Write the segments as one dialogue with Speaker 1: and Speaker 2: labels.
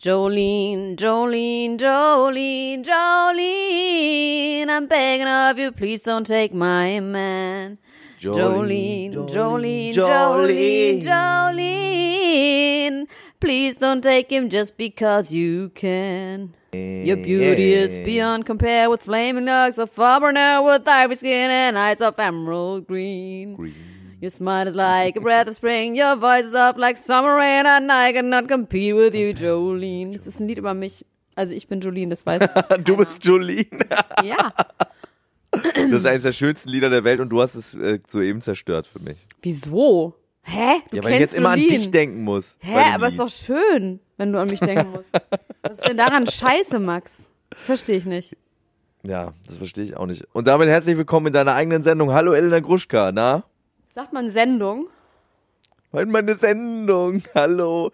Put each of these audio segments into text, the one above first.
Speaker 1: Jolene, Jolene, Jolene, Jolene, I'm begging of you, please don't take my man. Jolene, Jolene, Jolene, Jolene, please don't take him just because you can. Your beauty is beyond compare with flaming locks of auburn hair with ivory skin and eyes of emerald green. green. Your smile is like a breath of spring. Your voice is up like summer rain. And I cannot compete with you, Jolene. Das ist ein Lied über mich. Also ich bin Jolene, das weiß
Speaker 2: Du bist Jolene?
Speaker 1: ja.
Speaker 2: Das ist eines der schönsten Lieder der Welt und du hast es äh, soeben zerstört für mich.
Speaker 1: Wieso? Hä?
Speaker 2: Du ja, weil ich jetzt
Speaker 1: Jolene.
Speaker 2: immer an dich denken muss.
Speaker 1: Hä, aber es ist doch schön, wenn du an mich denken musst. Was ist denn daran scheiße, Max? Das verstehe ich nicht.
Speaker 2: Ja, das verstehe ich auch nicht. Und damit herzlich willkommen in deiner eigenen Sendung. Hallo Elena Gruschka, na?
Speaker 1: Sagt man Sendung?
Speaker 2: Meine Sendung. Hallo.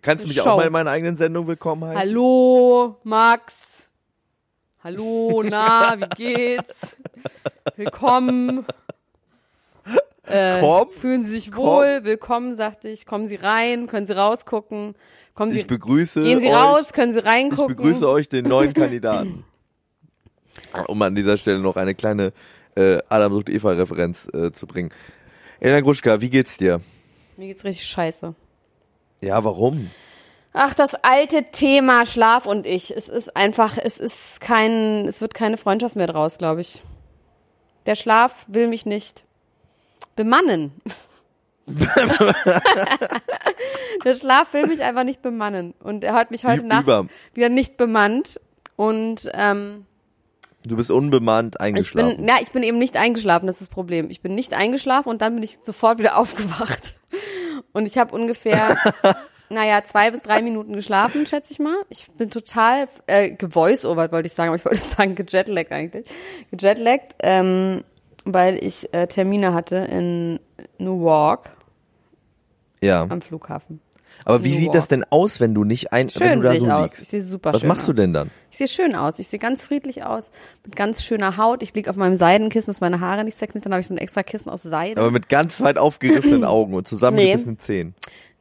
Speaker 2: Kannst du mich Show. auch mal in meiner eigenen Sendung willkommen heißen?
Speaker 1: Hallo, Max. Hallo, na, wie geht's? Willkommen. Äh, Komm, fühlen Sie sich wohl? Komm. Willkommen, sagte ich. Kommen Sie rein, können Sie rausgucken. Kommen Sie,
Speaker 2: ich begrüße
Speaker 1: Gehen Sie
Speaker 2: euch,
Speaker 1: raus, können Sie reingucken.
Speaker 2: Ich begrüße euch, den neuen Kandidaten. um an dieser Stelle noch eine kleine äh, Adam sucht Eva-Referenz äh, zu bringen. Elena Gruschka, wie geht's dir?
Speaker 1: Mir geht's richtig scheiße.
Speaker 2: Ja, warum?
Speaker 1: Ach, das alte Thema Schlaf und ich. Es ist einfach, es ist kein, es wird keine Freundschaft mehr draus, glaube ich. Der Schlaf will mich nicht bemannen. Der Schlaf will mich einfach nicht bemannen. Und er hat mich heute Nacht wieder nicht bemannt. Und ähm,
Speaker 2: Du bist unbemannt eingeschlafen.
Speaker 1: Ich bin, ja, ich bin eben nicht eingeschlafen, das ist das Problem. Ich bin nicht eingeschlafen und dann bin ich sofort wieder aufgewacht. Und ich habe ungefähr, naja, zwei bis drei Minuten geschlafen, schätze ich mal. Ich bin total äh, gevoice-overt, wollte ich sagen, aber ich wollte sagen gejetlaggt eigentlich. Gejetlaggt, ähm, weil ich äh, Termine hatte in Newark.
Speaker 2: Ja.
Speaker 1: Am Flughafen.
Speaker 2: Aber wie sieht das denn aus, wenn du nicht ein,
Speaker 1: schön
Speaker 2: wenn du da so
Speaker 1: ich
Speaker 2: liegst?
Speaker 1: Aus. Ich sehe super
Speaker 2: Was
Speaker 1: schön
Speaker 2: machst
Speaker 1: aus.
Speaker 2: du denn dann?
Speaker 1: Ich sehe schön aus. Ich sehe ganz friedlich aus, mit ganz schöner Haut. Ich liege auf meinem Seidenkissen, dass meine Haare nicht zerknittern. Dann habe ich so ein extra Kissen aus Seide.
Speaker 2: Aber mit ganz weit aufgerissenen Augen und zusammengebissenen nee. Zähnen.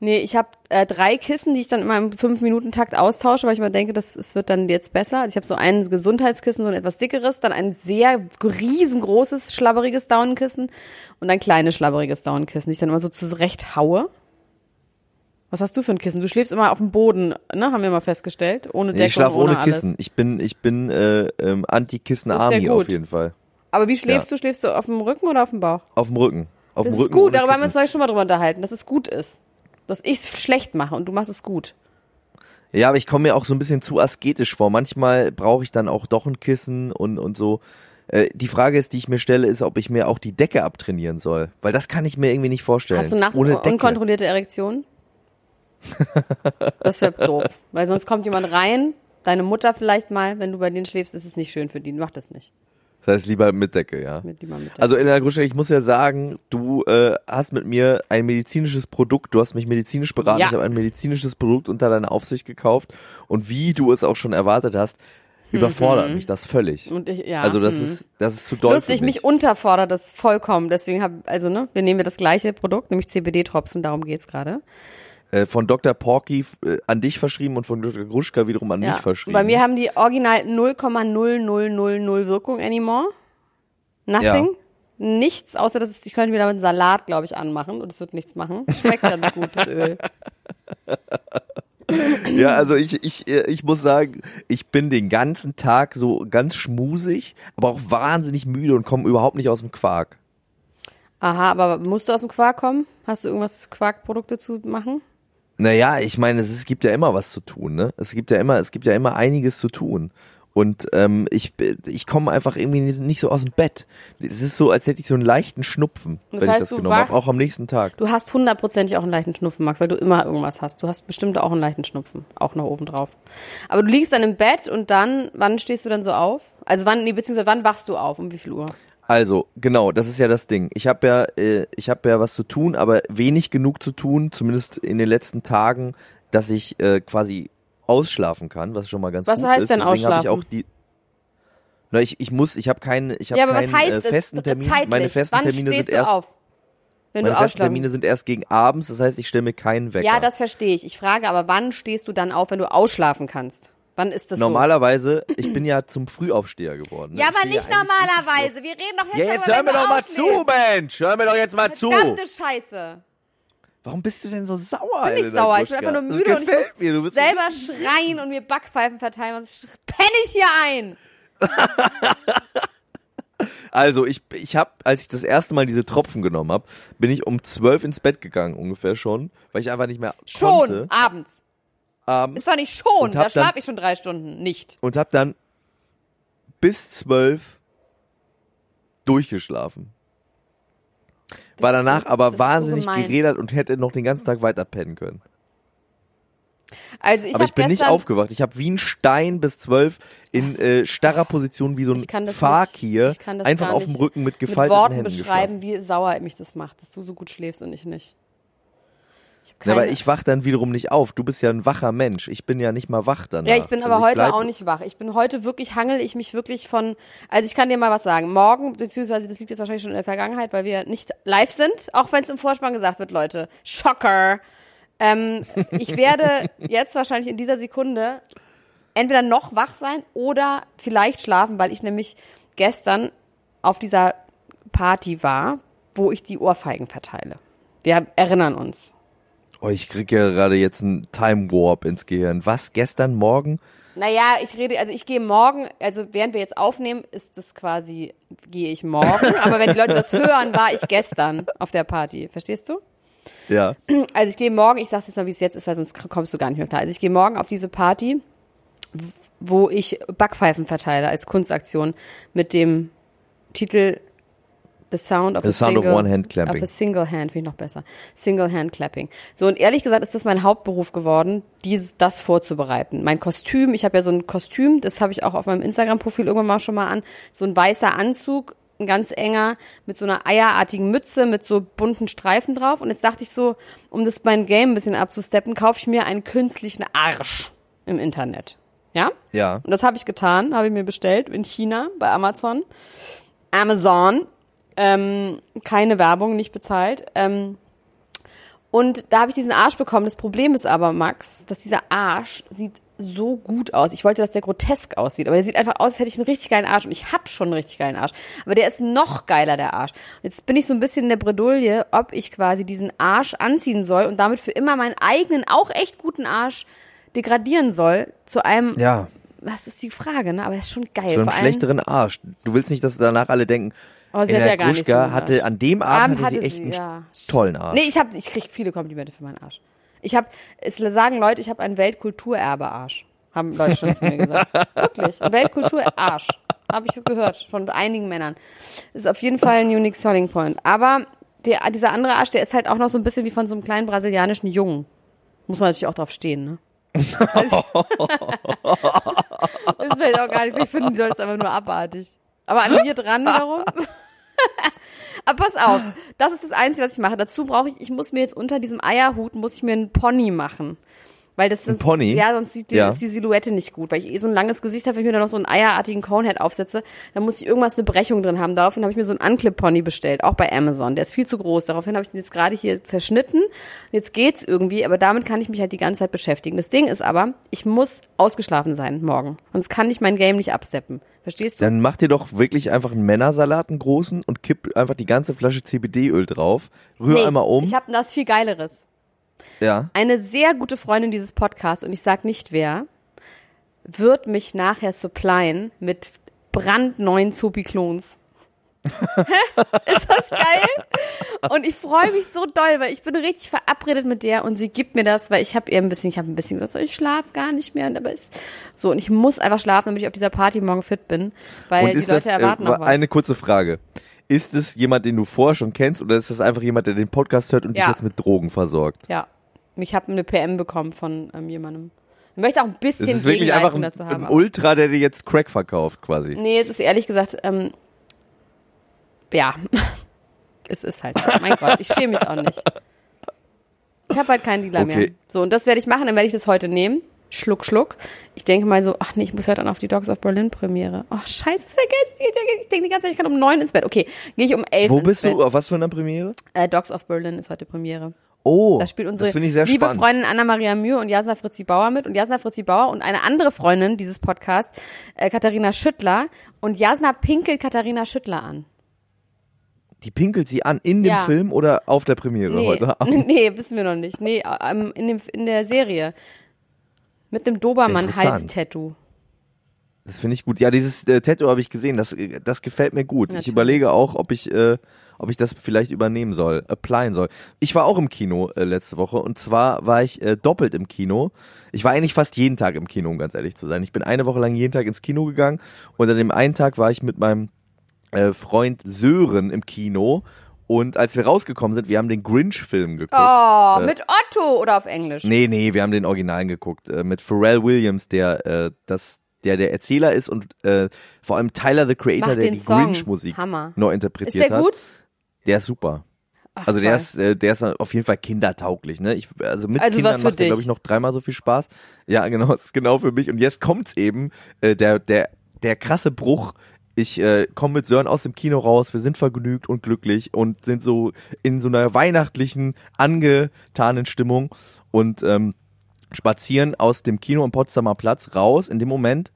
Speaker 1: Nee, ich habe äh, drei Kissen, die ich dann immer im fünf Minuten Takt austausche, weil ich mir denke, das es wird dann jetzt besser. Also ich habe so ein Gesundheitskissen, so ein etwas dickeres, dann ein sehr riesengroßes, schlabberiges Daunenkissen und ein kleines, schlabberiges Daunenkissen, die ich dann immer so zurecht haue. Was hast du für ein Kissen? Du schläfst immer auf dem Boden, ne? Haben wir mal festgestellt, ohne Deckung,
Speaker 2: nee, Ich schlafe
Speaker 1: ohne,
Speaker 2: ohne Kissen. Ich bin, ich bin äh, ähm, Anti-Kissen-Army auf jeden Fall.
Speaker 1: Aber wie schläfst ja. du? Schläfst du auf dem Rücken oder auf dem Bauch?
Speaker 2: Auf dem Rücken. Auf
Speaker 1: das
Speaker 2: dem Rücken
Speaker 1: ist gut. Darüber haben wir uns neulich schon mal drüber unterhalten, dass es gut ist, dass ich es schlecht mache und du machst es gut.
Speaker 2: Ja, aber ich komme mir auch so ein bisschen zu asketisch vor. Manchmal brauche ich dann auch doch ein Kissen und und so. Äh, die Frage ist, die ich mir stelle, ist, ob ich mir auch die Decke abtrainieren soll, weil das kann ich mir irgendwie nicht vorstellen.
Speaker 1: Hast du nachts
Speaker 2: Ohne
Speaker 1: unkontrollierte Erektion? Das wäre doof. Weil sonst kommt jemand rein, deine Mutter vielleicht mal, wenn du bei denen schläfst, ist es nicht schön für die. Mach das nicht.
Speaker 2: Das heißt lieber mit Decke, ja.
Speaker 1: Mit, lieber mit Decke.
Speaker 2: Also Elena Gruschek, ich muss ja sagen, du äh, hast mit mir ein medizinisches Produkt, du hast mich medizinisch beraten,
Speaker 1: Ja.
Speaker 2: ich habe ein medizinisches Produkt unter deiner Aufsicht gekauft und wie du es auch schon erwartet hast, überfordert mich das völlig.
Speaker 1: Und ich, ja.
Speaker 2: Also das
Speaker 1: mhm.
Speaker 2: ist das ist zu doll
Speaker 1: Lustig,
Speaker 2: mich.
Speaker 1: mich unterfordert das vollkommen. Deswegen habe also ne, wir nehmen ja das gleiche Produkt, nämlich CBD-Tropfen. Darum geht's gerade.
Speaker 2: Äh, von Dr. Porky äh, an dich verschrieben und von Dr. Gruschka wiederum an
Speaker 1: Ja.
Speaker 2: mich verschrieben.
Speaker 1: Bei mir haben die original 0,0000 Wirkung anymore. Nothing. nichts, außer dass es, ich könnte mir damit einen Salat, glaube ich, anmachen und es wird nichts machen. Schmeckt ganz gut, das Öl.
Speaker 2: Ja, also ich, ich, äh, ich muss sagen, ich bin den ganzen Tag so ganz schmusig, aber auch wahnsinnig müde und komme überhaupt nicht aus dem Quark.
Speaker 1: Aha, aber musst du aus dem Quark kommen? Hast du irgendwas Quarkprodukte zu machen?
Speaker 2: Naja, ich meine, es, es gibt ja immer was zu tun, ne? Es gibt ja immer, es gibt ja immer einiges zu tun. Und ähm, ich, ich komme einfach irgendwie nicht, so aus dem Bett. Es ist so, als hätte ich so einen leichten Schnupfen,
Speaker 1: Das
Speaker 2: wenn
Speaker 1: heißt,
Speaker 2: ich das genommen habe, auch am nächsten Tag.
Speaker 1: Du hast hundertprozentig auch einen leichten Schnupfen, Max, weil du immer irgendwas hast. Du hast bestimmt auch einen leichten Schnupfen, auch noch oben drauf. Aber du liegst dann im Bett und dann, wann stehst du dann so auf? Also wann, nee, beziehungsweise wann wachst du auf? Um wie viel Uhr?
Speaker 2: Also, genau, das ist ja das Ding. Ich habe ja, äh, ich habe ja was zu tun, aber wenig genug zu tun, zumindest in den letzten Tagen, dass ich äh, quasi ausschlafen kann, was schon mal ganz
Speaker 1: Was
Speaker 2: gut
Speaker 1: heißt
Speaker 2: ist.
Speaker 1: denn
Speaker 2: Deswegen habe ich
Speaker 1: ausschlafen?
Speaker 2: auch die Na, ich, ich muss, ich habe keinen, ich habe
Speaker 1: Ja, aber was
Speaker 2: keinen
Speaker 1: heißt
Speaker 2: äh,
Speaker 1: es
Speaker 2: festen Termin.
Speaker 1: zeitlich?
Speaker 2: Meine festen
Speaker 1: wann
Speaker 2: Termine sind erst,
Speaker 1: auf? Wenn
Speaker 2: meine festen Termine
Speaker 1: ausschlafen
Speaker 2: sind erst gegen abends. Das heißt, ich stelle mir keinen Wecker.
Speaker 1: Ja, das verstehe ich. Ich frage aber, wann stehst du dann auf, wenn du ausschlafen kannst? Wann ist das
Speaker 2: Normalerweise, ich bin ja zum Frühaufsteher geworden.
Speaker 1: so? Ja,
Speaker 2: Ich
Speaker 1: aber nicht normalerweise. Wir reden doch jetzt
Speaker 2: Ja, jetzt hör mir doch mal zu. Mensch! Hör mir doch jetzt mal zu!
Speaker 1: Verdammte Scheiße.
Speaker 2: Warum bist du denn so sauer?
Speaker 1: Ich bin nicht
Speaker 2: Elena
Speaker 1: sauer, ich bin einfach nur
Speaker 2: Das
Speaker 1: müde und ich
Speaker 2: mir. Du bist
Speaker 1: selber schreien und mir Backpfeifen verteilen. Was penne ich hier ein?
Speaker 2: Also ich, ich habe, als ich das erste Mal diese Tropfen genommen habe, bin ich um zwölf ins Bett gegangen ungefähr schon, weil ich einfach nicht mehr
Speaker 1: Schon,
Speaker 2: konnte
Speaker 1: abends.
Speaker 2: Abends
Speaker 1: Ist doch nicht schon,
Speaker 2: hab
Speaker 1: da schlafe ich schon drei Stunden. Nicht.
Speaker 2: und habe dann bis zwölf durchgeschlafen. War
Speaker 1: ist so-
Speaker 2: danach
Speaker 1: das
Speaker 2: aber
Speaker 1: so
Speaker 2: wahnsinnig
Speaker 1: gemein.
Speaker 2: gerädert und hätte noch den ganzen Tag weiter pennen können.
Speaker 1: Also ich
Speaker 2: aber ich
Speaker 1: hab
Speaker 2: bin nicht aufgewacht. Ich habe wie ein Stein bis zwölf in äh, starrer Position wie so ein
Speaker 1: das
Speaker 2: Fakir
Speaker 1: das
Speaker 2: einfach auf dem Rücken mit
Speaker 1: mit
Speaker 2: gefalteten
Speaker 1: Worten
Speaker 2: Händen
Speaker 1: beschreiben,
Speaker 2: geschlafen.
Speaker 1: wie sauer mich das macht, dass du so gut schläfst und ich nicht.
Speaker 2: Ja, aber
Speaker 1: keine-
Speaker 2: ich wach dann wiederum nicht auf. Du bist ja ein wacher Mensch. Ich bin ja nicht mal wach danach.
Speaker 1: Ja, ich bin aber
Speaker 2: Also
Speaker 1: heute auch nicht wach. Ich bin heute wirklich, hangel ich mich wirklich von, also ich kann dir mal was sagen. Morgen, beziehungsweise das liegt jetzt wahrscheinlich schon in der Vergangenheit, weil wir nicht live sind, auch wenn es im Vorspann gesagt wird, Leute. Schocker. Ähm, ich werde jetzt wahrscheinlich in dieser Sekunde entweder noch wach sein oder vielleicht schlafen, weil ich nämlich gestern auf dieser Party war, wo ich die Ohrfeigen verteile. Wir erinnern uns.
Speaker 2: Oh, ich krieg ja gerade jetzt einen Time Warp ins Gehirn. Was? Gestern Morgen?
Speaker 1: Naja, ich rede, also ich gehe morgen, also während wir jetzt aufnehmen, ist das quasi, gehe ich morgen. Aber wenn die Leute das hören, war ich gestern auf der Party. Verstehst du?
Speaker 2: Ja.
Speaker 1: Also ich gehe morgen, ich sag's jetzt mal, wie es jetzt ist, weil sonst kommst du gar nicht mehr klar. Also ich gehe morgen auf diese Party, wo ich Backpfeifen verteile als Kunstaktion mit dem Titel The Sound of
Speaker 2: The
Speaker 1: a
Speaker 2: Sound of
Speaker 1: Single,
Speaker 2: One Hand Clapping.
Speaker 1: Of a Single Hand, finde ich noch besser. Single Hand Clapping. So, und ehrlich gesagt ist das mein Hauptberuf geworden, dieses, das vorzubereiten. Mein Kostüm, ich habe ja so ein Kostüm, das habe ich auch auf meinem Instagram-Profil irgendwann mal schon mal an, so ein weißer Anzug, ein ganz enger, mit so einer eierartigen Mütze, mit so bunten Streifen drauf. Und jetzt dachte ich so, um das mein Game ein bisschen abzusteppen, kaufe ich mir einen künstlichen Arsch im Internet. Ja?
Speaker 2: Ja.
Speaker 1: Und das habe ich getan, habe ich mir bestellt in China bei Amazon. Amazon. Ähm, keine Werbung, nicht bezahlt. Ähm, und da habe ich diesen Arsch bekommen. Das Problem ist aber, Max, dass dieser Arsch sieht so gut aus. Ich wollte, dass der grotesk aussieht, aber der sieht einfach aus, als hätte ich einen richtig geilen Arsch. Und ich habe schon einen richtig geilen Arsch. Aber der ist noch geiler, der Arsch. Und jetzt bin ich so ein bisschen in der Bredouille, ob ich quasi diesen Arsch anziehen soll und damit für immer meinen eigenen, auch echt guten Arsch degradieren soll zu einem,
Speaker 2: Ja.
Speaker 1: das ist die Frage, ne? Aber er ist schon geil.
Speaker 2: So einen schlechteren Arsch. Du willst nicht, dass danach alle denken,
Speaker 1: Oh, sie hat ja gar nicht so einen
Speaker 2: hatte
Speaker 1: Arsch.
Speaker 2: an dem Abend,
Speaker 1: Abend
Speaker 2: hatte sie
Speaker 1: hatte
Speaker 2: echt
Speaker 1: sie,
Speaker 2: einen
Speaker 1: ja.
Speaker 2: tollen Arsch.
Speaker 1: Nee, ich hab, ich krieg viele Komplimente für meinen Arsch. Ich habe, es sagen Leute, ich habe einen Weltkulturerbe-Arsch. Haben Leute schon zu mir gesagt. Wirklich. Weltkulturarsch. Habe ich gehört von einigen Männern. Ist auf jeden Fall ein unique selling point. Aber der, dieser andere Arsch, der ist halt auch noch so ein bisschen wie von so einem kleinen brasilianischen Jungen. Muss man natürlich auch drauf stehen, ne? Das fällt auch gar nicht. Ich finde die Leute einfach nur abartig. Aber an mir dran wiederum. Aber pass auf, das ist das Einzige, was ich mache. Dazu brauche ich, ich muss mir jetzt unter diesem Eierhut, muss ich mir einen Pony machen. Weil das sind,
Speaker 2: Pony?
Speaker 1: Ja, sonst sieht die,
Speaker 2: Ja.
Speaker 1: ist die Silhouette nicht gut. Weil ich eh so ein langes Gesicht habe, wenn ich mir da noch so einen eierartigen Conehead aufsetze, dann muss ich irgendwas eine Brechung drin haben. Daraufhin habe ich mir so einen Unclip-Pony bestellt, auch bei Amazon. Der ist viel zu groß. Daraufhin habe ich den jetzt gerade hier zerschnitten. Jetzt geht's irgendwie, aber damit kann ich mich halt die ganze Zeit beschäftigen. Das Ding ist aber, ich muss ausgeschlafen sein morgen. Sonst kann ich mein Game nicht absteppen. Verstehst du?
Speaker 2: Dann mach dir doch wirklich einfach einen Männersalat, einen großen, und kipp einfach die ganze Flasche CBD-Öl drauf. Rühr
Speaker 1: Nee,
Speaker 2: einmal um.
Speaker 1: Ich habe das viel Geileres.
Speaker 2: ja.
Speaker 1: Eine sehr gute Freundin dieses Podcasts, und ich sag nicht wer, wird mich nachher supplyen mit brandneuen Zopi-Klons. ist das geil? Und ich freue mich so doll, weil ich bin richtig verabredet mit der und sie gibt mir das, weil ich habe ihr ein bisschen, ich habe ein bisschen gesagt, so, ich schlafe gar nicht mehr, und aber ist so und ich muss einfach schlafen, damit ich auf dieser Party morgen fit bin, weil
Speaker 2: Und
Speaker 1: die Leute
Speaker 2: das,
Speaker 1: erwarten
Speaker 2: äh,
Speaker 1: noch was.
Speaker 2: eine kurze Frage. Ist es jemand, den du vorher schon kennst, oder ist das einfach jemand, der den Podcast hört und
Speaker 1: Ja.
Speaker 2: dich jetzt mit Drogen versorgt?
Speaker 1: ja, ich habe eine PM bekommen von ähm, jemandem. Ich möchte auch ein bisschen
Speaker 2: Es ist wirklich einfach ein,
Speaker 1: dazu haben.
Speaker 2: ein Ultra, der dir jetzt Crack verkauft, quasi.
Speaker 1: Nee, es ist ehrlich gesagt, ähm, ja, es ist halt, so. mein Gott, ich schäme mich auch nicht. Ich habe halt keinen Dealer mehr.
Speaker 2: Okay.
Speaker 1: So, und das werde ich machen, dann werde ich das heute nehmen. Schluck, schluck. Ich denke mal so, ach nee, ich muss heute dann auf die Dogs of Berlin Premiere. Ach scheiße, das vergesse ich. Ich denke die ganze Zeit, ich kann um neun ins Bett. Okay, gehe ich um elf
Speaker 2: Wo
Speaker 1: ins
Speaker 2: bist
Speaker 1: Bett.
Speaker 2: du? Auf was für einer Premiere?
Speaker 1: Äh, Dogs of Berlin ist heute Premiere.
Speaker 2: Oh,
Speaker 1: Da spielt unsere
Speaker 2: das ich sehr
Speaker 1: liebe
Speaker 2: spannend.
Speaker 1: Freundin Anna-Maria Mühe und Jasna Fritzi Bauer mit. Und Jasna Fritzi Bauer und eine andere Freundin dieses Podcasts, äh, Katharina Schüttler. Und Jasna pinkelt Katharina Schüttler an.
Speaker 2: Die pinkelt sie an in dem
Speaker 1: Ja.
Speaker 2: Film oder auf der Premiere
Speaker 1: Nee,
Speaker 2: heute Abend?
Speaker 1: nee, wissen wir noch nicht. Nee, ähm, in, dem, in der Serie. Mit dem. Dobermann-Hals-Tattoo.
Speaker 2: Das finde ich gut. Ja, dieses äh, Tattoo habe ich gesehen. Das, äh, das gefällt mir gut. Ich
Speaker 1: Natürlich.
Speaker 2: überlege auch, ob ich, äh, ob ich das vielleicht übernehmen soll, applyen soll. Ich war auch im Kino äh, letzte Woche und zwar war ich äh, doppelt im Kino. Ich war eigentlich fast jeden Tag im Kino, um ganz ehrlich zu sein. Ich bin eine Woche lang jeden Tag ins Kino gegangen und an dem einen Tag war ich mit meinem äh, Freund Sören im Kino und als wir rausgekommen sind, wir haben den Grinch-Film geguckt.
Speaker 1: Oh,
Speaker 2: Äh,
Speaker 1: mit Otto oder auf Englisch?
Speaker 2: Nee, nee, wir haben den Originalen geguckt. Äh, mit Pharrell Williams, der äh, das der der Erzähler ist und äh, vor allem Tyler the Creator,
Speaker 1: Mach
Speaker 2: der die. Grinch-Musik neu
Speaker 1: Ist
Speaker 2: interpretiert
Speaker 1: der
Speaker 2: hat.
Speaker 1: gut?
Speaker 2: Der ist super.
Speaker 1: Ach,
Speaker 2: also der
Speaker 1: toll.
Speaker 2: ist, äh, der ist auf jeden Fall kindertauglich, ne? Ich, also mit
Speaker 1: Also
Speaker 2: Kindern macht der, glaube ich, noch dreimal so viel Spaß. Ja, genau, das ist genau für mich. Und jetzt kommt's eben, äh, der, der, der krasse Bruch. Ich äh, komme mit Sören aus dem Kino raus, wir sind vergnügt und glücklich und sind so in so einer weihnachtlichen, angetanen Stimmung und ähm, spazieren aus dem Kino am Potsdamer Platz raus. In dem Moment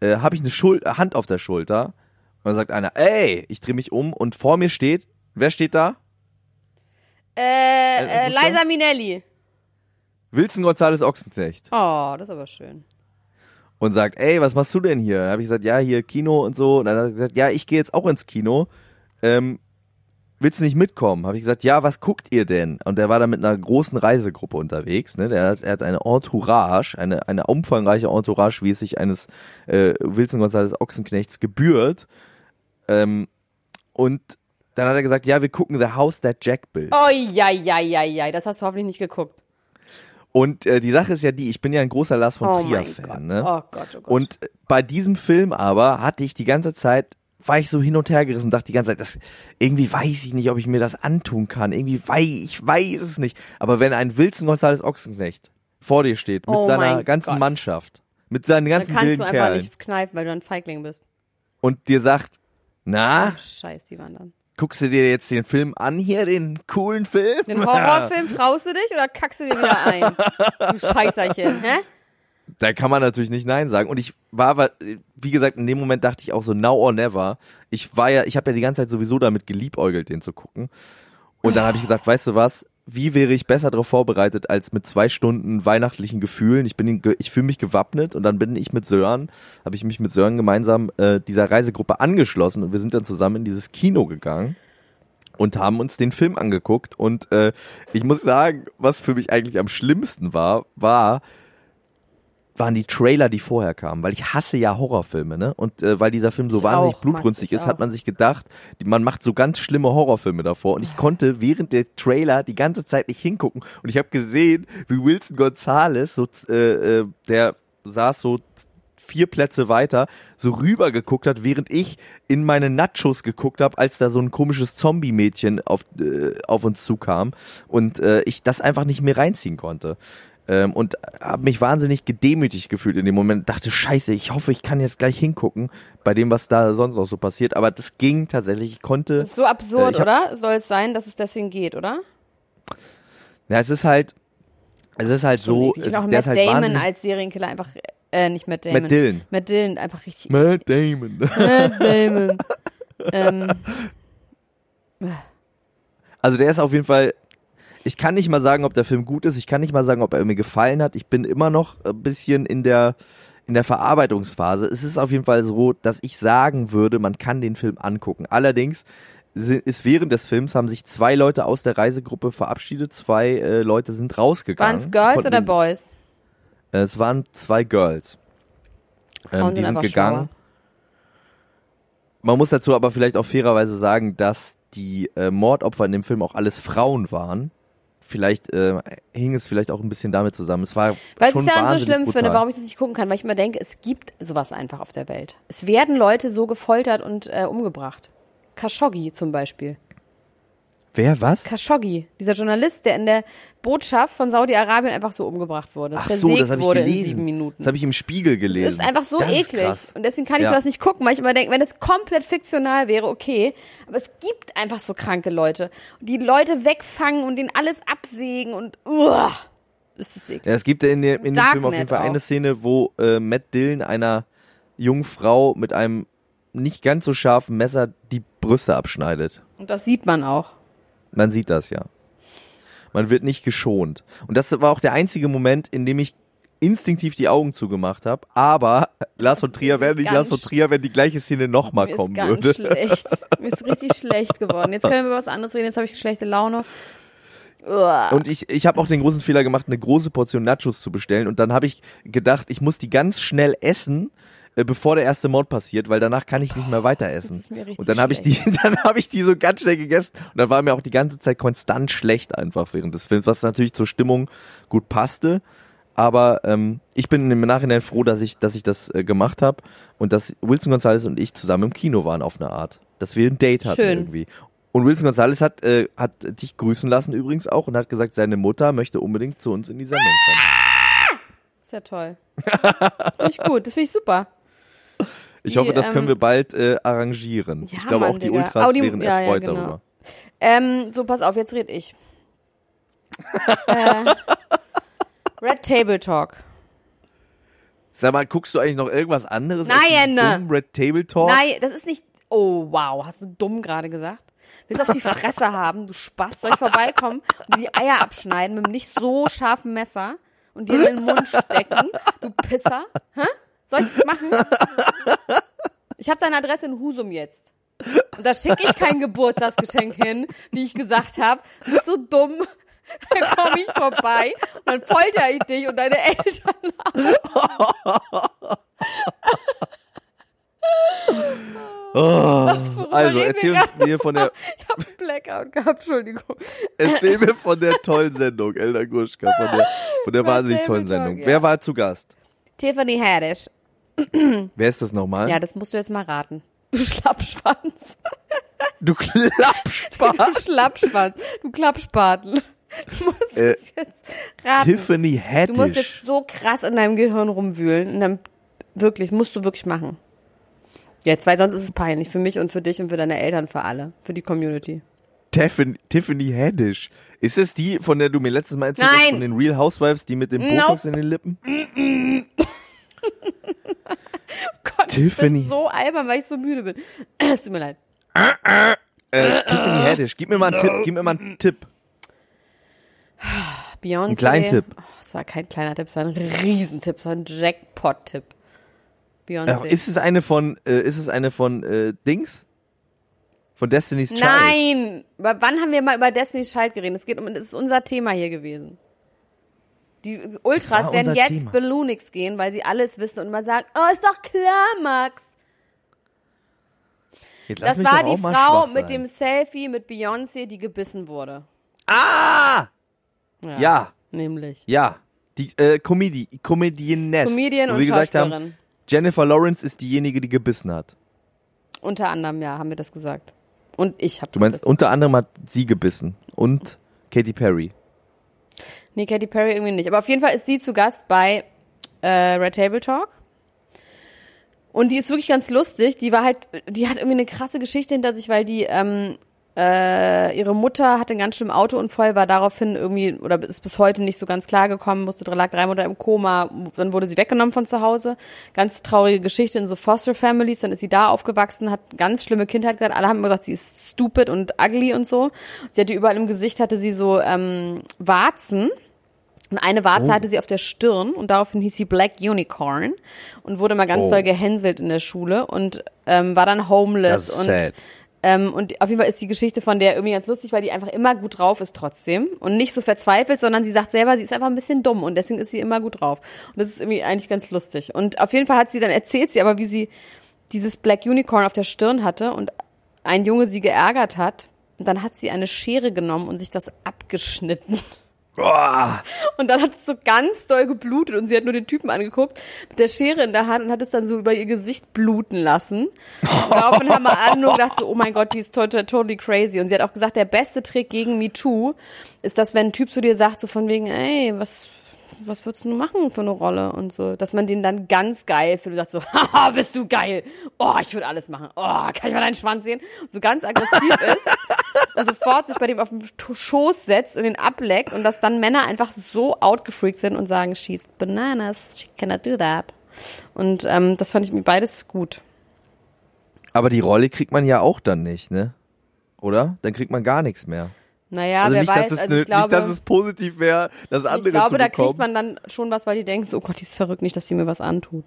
Speaker 2: äh, habe ich eine Schul Hand auf der Schulter und dann sagt einer, ey, ich drehe mich um und vor mir steht, wer steht da?
Speaker 1: Äh, äh? Liza Minelli.
Speaker 2: Wilson Gonzales Ochsenknecht
Speaker 1: Oh, das ist aber schön.
Speaker 2: Und sagt, ey, was machst du denn hier? Dann habe ich gesagt, ja, hier Kino und so. Und dann hat er gesagt, ja, ich gehe jetzt auch ins Kino. Ähm, willst du nicht mitkommen? Habe ich gesagt, ja, was guckt ihr denn? Und der war da mit einer großen Reisegruppe unterwegs. Ne? Der hat, er hat eine Entourage, eine, eine umfangreiche Entourage, wie es sich eines äh, Wilson Gonzales Ochsenknechts gebührt. Ähm, und dann hat er gesagt, ja, wir gucken The House That Jack Built.
Speaker 1: Oh, ja, ja, ja, ja. Das hast du hoffentlich nicht geguckt.
Speaker 2: Und äh, die Sache ist ja die, ich bin ja ein großer Lars von
Speaker 1: Oh
Speaker 2: Trier
Speaker 1: mein
Speaker 2: Fan.
Speaker 1: Gott.
Speaker 2: Ne?
Speaker 1: Oh Gott, oh Gott.
Speaker 2: Und bei diesem Film aber hatte ich die ganze Zeit, war ich so hin und her gerissen und dachte die ganze Zeit, das, irgendwie weiß ich nicht, ob ich mir das antun kann. Irgendwie weiß, ich weiß es nicht. Aber wenn ein Wilson Gonzales Ochsenknecht vor dir steht, mit
Speaker 1: Oh
Speaker 2: seiner ganzen
Speaker 1: Gott.
Speaker 2: Mannschaft, mit seinen
Speaker 1: dann
Speaker 2: ganzen
Speaker 1: kannst du einfach
Speaker 2: Kerlen
Speaker 1: nicht kneifen, weil du ein Feigling bist.
Speaker 2: und dir sagt, na,
Speaker 1: Ach, scheiß, die waren dann.
Speaker 2: Guckst du dir jetzt den Film an hier, den coolen Film?
Speaker 1: Den Horrorfilm traust du dich oder kackst du dir wieder ein? Du Scheißerchen, hä?
Speaker 2: Da kann man natürlich nicht Nein sagen. Und ich war, aber, wie gesagt, in dem Moment dachte ich auch so, now or never. Ich war ja, ich habe ja die ganze Zeit sowieso damit geliebäugelt, den zu gucken. Und dann habe ich gesagt, weißt du was? Wie wäre ich besser darauf vorbereitet als mit zwei Stunden weihnachtlichen Gefühlen? Ich bin, ich fühle mich gewappnet und dann bin ich mit Sören, habe ich mich mit Sören gemeinsam äh, dieser Reisegruppe angeschlossen und wir sind dann zusammen in dieses Kino gegangen und haben uns den Film angeguckt und äh, ich muss sagen, was für mich eigentlich am schlimmsten war, war waren die Trailer, die vorher kamen, weil ich hasse ja Horrorfilme, ne? Und äh, weil dieser Film so
Speaker 1: Ich
Speaker 2: wahnsinnig
Speaker 1: auch,
Speaker 2: blutrünstig ist, hat man sich gedacht, man macht so ganz schlimme Horrorfilme davor. Und ich konnte während der Trailer die ganze Zeit nicht hingucken. Und ich habe gesehen, wie Wilson Gonzalez so äh, äh, der saß so vier Plätze weiter so rüber geguckt hat, während ich in meine Nachos geguckt habe, als da so ein komisches Zombie-Mädchen auf, äh, auf uns zukam. Und äh, ich das einfach nicht mehr reinziehen konnte. Ähm, und habe mich wahnsinnig gedemütigt gefühlt in dem Moment. Dachte, scheiße, ich hoffe, ich kann jetzt gleich hingucken bei dem, was da sonst noch so passiert. Aber das ging tatsächlich. Ich konnte.
Speaker 1: Das ist so absurd,
Speaker 2: Äh,
Speaker 1: oder? Soll es sein, dass es deswegen geht, oder?
Speaker 2: Ja, es ist halt. Es ist halt so.
Speaker 1: ich
Speaker 2: Es,
Speaker 1: finde auch Matt
Speaker 2: halt
Speaker 1: Damon als Serienkiller einfach Äh, nicht Matt Damon.
Speaker 2: Matt Dillon.
Speaker 1: Matt Dillon, einfach richtig.
Speaker 2: Matt Damon.
Speaker 1: Matt Damon. ähm,
Speaker 2: Also der ist auf jeden Fall. Ich kann nicht mal sagen, ob der Film gut ist. Ich kann nicht mal sagen, ob er mir gefallen hat. Ich bin immer noch ein bisschen in der in der Verarbeitungsphase. Es ist auf jeden Fall so, dass ich sagen würde, man kann den Film angucken. Allerdings ist während des Films haben sich zwei Leute aus der Reisegruppe verabschiedet. Zwei äh, Leute sind rausgegangen.
Speaker 1: Waren es Girls oder Boys?
Speaker 2: Äh, Es waren zwei Girls. Ähm, die sind gegangen.
Speaker 1: schlauer.
Speaker 2: Man muss dazu aber vielleicht auch fairerweise sagen, dass die äh, Mordopfer in dem Film auch alles Frauen waren. Vielleicht äh, hing es vielleicht auch ein bisschen damit zusammen. Es war
Speaker 1: Weil
Speaker 2: schon
Speaker 1: ich daran so schlimm
Speaker 2: brutal.
Speaker 1: finde, warum ich das nicht gucken kann, weil ich immer denke, es gibt sowas einfach auf der Welt. Es werden Leute so gefoltert und äh, umgebracht. Khashoggi zum Beispiel.
Speaker 2: Wer was?
Speaker 1: Khashoggi, dieser Journalist, der in der Botschaft von Saudi-Arabien einfach so umgebracht wurde.
Speaker 2: Ach so, das habe ich
Speaker 1: wurde
Speaker 2: gelesen.
Speaker 1: in sieben Minuten.
Speaker 2: Das habe ich im Spiegel gelesen.
Speaker 1: Das ist einfach so
Speaker 2: das
Speaker 1: eklig. Und deswegen kann ich
Speaker 2: Ja.
Speaker 1: sowas nicht gucken, weil ich immer denke, wenn es komplett fiktional wäre, okay. Aber es gibt einfach so kranke Leute. Die Leute wegfangen und denen alles absägen und uah, ist das eklig.
Speaker 2: Ja, es gibt ja in, dem- in dem Film auf jeden Fall
Speaker 1: auch.
Speaker 2: eine Szene, wo äh, Matt Dillon einer jungen Frau mit einem nicht ganz so scharfen Messer die Brüste abschneidet.
Speaker 1: Und das sieht man auch.
Speaker 2: Man sieht das ja. Man wird nicht geschont. Und das war auch der einzige Moment, in dem ich instinktiv die Augen zugemacht habe. Aber Lars von Trier wäre nicht Lars von Trier, wenn die gleiche Szene nochmal kommen
Speaker 1: ist ganz
Speaker 2: würde.
Speaker 1: schlecht. Mir ist richtig schlecht geworden. Jetzt können wir über was anderes reden. Jetzt habe ich schlechte Laune. Uah.
Speaker 2: Und ich, ich habe auch den großen Fehler gemacht, eine große Portion Nachos zu bestellen. Und dann habe ich gedacht, ich muss die ganz schnell essen, bevor der erste Mord passiert, weil danach kann ich nicht mehr weiter essen. und dann habe ich die, dann habe ich die so ganz schnell gegessen. Und dann war mir auch die ganze Zeit konstant schlecht einfach während des Films, was natürlich zur Stimmung gut passte. Aber ähm, ich bin im Nachhinein froh, dass ich, dass ich das äh, gemacht habe und dass Wilson Gonzalez und ich zusammen im Kino waren auf eine Art. Dass wir ein Date hatten
Speaker 1: Schön.
Speaker 2: irgendwie. Und Wilson Gonzalez hat, äh, hat dich grüßen lassen übrigens auch und hat gesagt, seine Mutter möchte unbedingt zu uns in die Sendung kommen.
Speaker 1: ist ja toll. Finde ich gut. Das finde ich super.
Speaker 2: Ich hoffe, das können
Speaker 1: ähm,
Speaker 2: wir bald äh, arrangieren.
Speaker 1: Ja,
Speaker 2: ich glaube,
Speaker 1: Mann,
Speaker 2: auch die. Ultras
Speaker 1: die-
Speaker 2: wären
Speaker 1: ja, ja,
Speaker 2: erfreut
Speaker 1: genau.
Speaker 2: darüber.
Speaker 1: Ähm, so, pass auf, jetzt red ich. äh, Red Table Talk.
Speaker 2: Sag mal, guckst du eigentlich noch irgendwas anderes
Speaker 1: Nein.
Speaker 2: als dummen Red Table Talk?
Speaker 1: Nein, das ist nicht. Oh, wow. Hast du dumm gerade gesagt? Willst du auf die Fresse haben, du Spaß? Soll ich vorbeikommen und die Eier abschneiden mit einem nicht so scharfen Messer und dir in den Mund stecken, du Pisser? Hä? Soll ich das machen? Ich habe deine Adresse in Husum jetzt. Und da schicke ich kein Geburtstagsgeschenk hin, wie ich gesagt habe. Du bist so dumm. Dann komme ich vorbei und dann folter ich dich und deine Eltern.
Speaker 2: Oh,
Speaker 1: worüber
Speaker 2: also erzähl mir von der,
Speaker 1: Ich habe Blackout gehabt, Entschuldigung.
Speaker 2: erzähl mir von der tollen Sendung, Elda Gruschka, von der, von der wahnsinnig tollen Sendung. Wer war zu Gast?
Speaker 1: Tiffany Haddish.
Speaker 2: Wer ist das nochmal?
Speaker 1: Ja, das musst du jetzt mal raten. Du Schlappschwanz.
Speaker 2: Du Klappspaß.
Speaker 1: Du Schlappschwanz. Du Klappspatel. Du musst
Speaker 2: Äh,
Speaker 1: es jetzt raten.
Speaker 2: Tiffany
Speaker 1: du musst jetzt
Speaker 2: Haddish.
Speaker 1: so krass in deinem Gehirn rumwühlen. Und dann wirklich, musst du wirklich machen. Jetzt, weil sonst ist es peinlich für mich und für dich und für deine Eltern, für alle, für die Community.
Speaker 2: Tiffany, Tiffany Haddish. Ist es die, von der du mir letztes Mal erzählt hast, von den Real Housewives, die mit dem
Speaker 1: Nope.
Speaker 2: Botox in den Lippen?
Speaker 1: Gott,
Speaker 2: Tiffany.
Speaker 1: ich bin so albern, weil ich so müde bin. Es tut mir leid.
Speaker 2: Äh, Tiffany Haddish. Gib mir mal einen Tipp, gib mir mal einen Tipp.
Speaker 1: Beyoncé.
Speaker 2: Ein kleinen Tipp.
Speaker 1: Oh, es war kein kleiner Tipp, es war ein Riesentipp, es war ein Jackpot-Tipp. Beyoncé.
Speaker 2: Äh, ist es eine von, äh, ist es eine von äh, Dings? Von Destiny's Child?
Speaker 1: Nein! Wann haben wir mal über Destiny's Child geredet? Es geht um, das ist unser Thema hier gewesen. Die Ultras werden jetzt
Speaker 2: Thema.
Speaker 1: Balloonix gehen, weil sie alles wissen und immer sagen, oh, ist doch klar, Max.
Speaker 2: Jetzt
Speaker 1: Das war die
Speaker 2: mal
Speaker 1: Frau mit dem Selfie mit Beyoncé, die gebissen wurde.
Speaker 2: Ah! Ja,
Speaker 1: Nämlich.
Speaker 2: ja. Die äh, Comedy, Comedienness.
Speaker 1: Comedian und
Speaker 2: gesagt haben. Jennifer Lawrence ist diejenige, die gebissen hat.
Speaker 1: Unter anderem, ja, haben wir das gesagt. Und ich habe
Speaker 2: Du meinst, unter anderem hat sie gebissen. Und Katy Perry.
Speaker 1: Nee, Katy Perry irgendwie nicht. Aber auf jeden Fall ist sie zu Gast bei äh, Red Table Talk. Und die ist wirklich ganz lustig. Die war halt, die hat irgendwie eine krasse Geschichte hinter sich, weil die ähm, äh, ihre Mutter hatte einen ganz schlimmen Autounfall, war daraufhin irgendwie oder ist bis heute nicht so ganz klar gekommen, musste lag drei Monate im Koma, dann wurde sie weggenommen von zu Hause. Ganz traurige Geschichte in so Foster Families, dann ist sie da aufgewachsen, hat ganz schlimme Kindheit gehabt. Alle haben immer gesagt, sie ist stupid und ugly und so. Sie hatte überall im Gesicht hatte sie so ähm, Warzen. Und eine Warze
Speaker 2: Oh.
Speaker 1: hatte sie auf der Stirn und daraufhin hieß sie Black Unicorn und wurde mal ganz
Speaker 2: Oh.
Speaker 1: doll gehänselt in der Schule und ähm, war dann homeless und
Speaker 2: sad.
Speaker 1: ähm, und auf jeden Fall ist die Geschichte von der irgendwie ganz lustig, weil die einfach immer gut drauf ist trotzdem und nicht so verzweifelt, sondern sie sagt selber, sie ist einfach ein bisschen dumm und deswegen ist sie immer gut drauf. Und das ist irgendwie eigentlich ganz lustig. Und auf jeden Fall hat sie dann erzählt sie aber, wie sie dieses Black Unicorn auf der Stirn hatte und ein Junge sie geärgert hat. Und dann hat sie eine Schere genommen und sich das abgeschnitten. Und dann hat es so ganz doll geblutet und sie hat nur den Typen angeguckt mit der Schere in der Hand und hat es dann so über ihr Gesicht bluten lassen. Und daraufhin haben wir alle nur gedacht so, oh mein Gott, die ist total, totally crazy. Und sie hat auch gesagt, der beste Trick gegen MeToo ist, dass wenn ein Typ zu dir sagt, so von wegen, ey, was, was würdest du machen für eine Rolle und so, dass man den dann ganz geil findet und sagt so, haha, bist du geil. Oh, ich würde alles machen. Oh, kann ich mal deinen Schwanz sehen? Und so ganz aggressiv ist und sofort sich bei dem auf den Schoß setzt und ihn ableckt und dass dann Männer einfach so outgefreakt sind und sagen, she's bananas, she cannot do that. Und ähm, das fand ich mir beides gut.
Speaker 2: Aber die Rolle kriegt man ja auch dann nicht, ne? Oder? Dann kriegt man gar nichts mehr.
Speaker 1: Naja,
Speaker 2: also
Speaker 1: wer
Speaker 2: nicht,
Speaker 1: weiß,
Speaker 2: dass es,
Speaker 1: also
Speaker 2: ne,
Speaker 1: ich glaube,
Speaker 2: nicht, dass es positiv wäre, das andere
Speaker 1: ich glaube, da kriegt man dann schon was, weil die denken, so, oh Gott, die ist verrückt, nicht, dass sie mir was antut.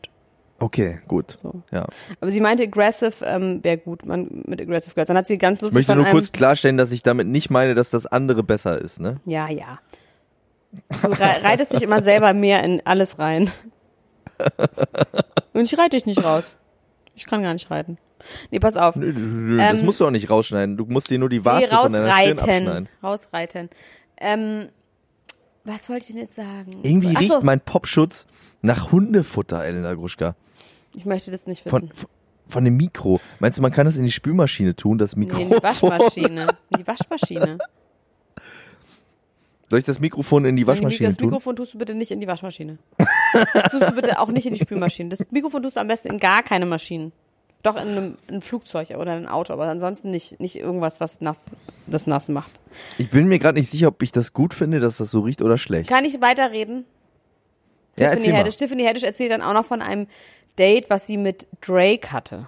Speaker 2: okay, gut. Ja.
Speaker 1: Aber sie meinte, aggressive ähm, wäre gut, man, mit aggressive girls. Dann hat sie ganz
Speaker 2: Ich
Speaker 1: lustig
Speaker 2: möchte
Speaker 1: von
Speaker 2: nur kurz klarstellen, dass ich damit nicht meine, dass das andere besser ist, ne?
Speaker 1: Ja, ja. Du rei- reitest dich immer selber mehr in alles rein. Und ich reite dich nicht raus. Ich kann gar nicht reiten. Nee, pass auf.
Speaker 2: Nö, nö, Das
Speaker 1: Ähm,
Speaker 2: musst du auch nicht rausschneiden. Du musst dir nur die
Speaker 1: Nee,
Speaker 2: Warze von deiner Stirn
Speaker 1: rausreiten.
Speaker 2: abschneiden.
Speaker 1: Rausreiten. Ähm, was wollte ich denn jetzt sagen?
Speaker 2: Irgendwie
Speaker 1: Ach
Speaker 2: riecht
Speaker 1: so,
Speaker 2: mein Popschutz nach Hundefutter, Elena Gruschka.
Speaker 1: Ich möchte das nicht wissen.
Speaker 2: von, von dem Mikro. Meinst du, man kann das in die Spülmaschine tun, das
Speaker 1: Nee,
Speaker 2: Mikrofon?
Speaker 1: in die Waschmaschine. In die Waschmaschine.
Speaker 2: Soll ich das Mikrofon in die Waschmaschine
Speaker 1: das
Speaker 2: tun?
Speaker 1: Mikrofon tust du bitte nicht in die Waschmaschine. Das tust du bitte auch nicht in die Spülmaschine. Das Mikrofon tust du am besten in gar keine Maschinen. Doch in einem, in einem Flugzeug oder in einem Auto, aber ansonsten nicht, nicht irgendwas, was nass, das nass macht.
Speaker 2: Ich bin mir gerade nicht sicher, ob ich das gut finde, dass das so riecht oder schlecht.
Speaker 1: Kann ich weiterreden?
Speaker 2: Ja,
Speaker 1: Tiffany. Haddish. Tiffany Haddish erzählt dann auch noch von einem Date, was sie mit Drake hatte.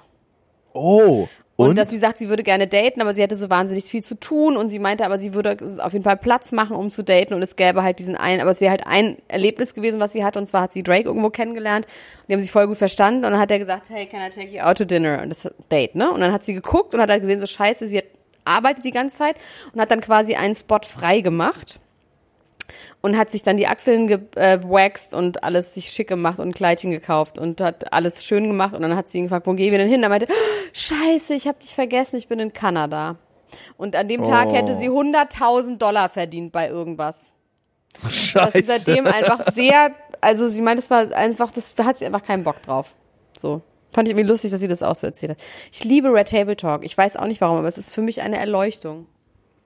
Speaker 2: Oh,
Speaker 1: Und,
Speaker 2: und?
Speaker 1: dass sie sagt, sie würde gerne daten, aber sie hätte so wahnsinnig viel zu tun und sie meinte, aber sie würde auf jeden Fall Platz machen, um zu daten und es gäbe halt diesen einen, aber es wäre halt ein Erlebnis gewesen, was sie hatte und zwar hat sie Drake irgendwo kennengelernt und die haben sich voll gut verstanden und dann hat er gesagt, hey, can I take you out to dinner? Und das Date, ne? Und dann hat sie geguckt und hat halt gesehen, so scheiße, sie hat, arbeitet die ganze Zeit und hat dann quasi einen Spot frei gemacht und hat sich dann die Achseln gewaxt und alles sich schick gemacht und ein Kleidchen gekauft und hat alles schön gemacht und dann hat sie ihn gefragt, wo gehen wir denn hin? Da meinte, "Oh, scheiße, ich habe dich vergessen, ich bin in Kanada. Und an dem Tag
Speaker 2: Oh.
Speaker 1: hätte sie 100.000 Dollar verdient bei irgendwas. Dass sie
Speaker 2: Scheiße.
Speaker 1: seitdem einfach sehr, also sie meint, es war einfach, das da hat sie einfach keinen Bock drauf. So. Fand ich irgendwie lustig, dass sie das auch so erzählt hat. Ich liebe Red Table Talk. Ich weiß auch nicht warum, aber es ist für mich eine Erleuchtung.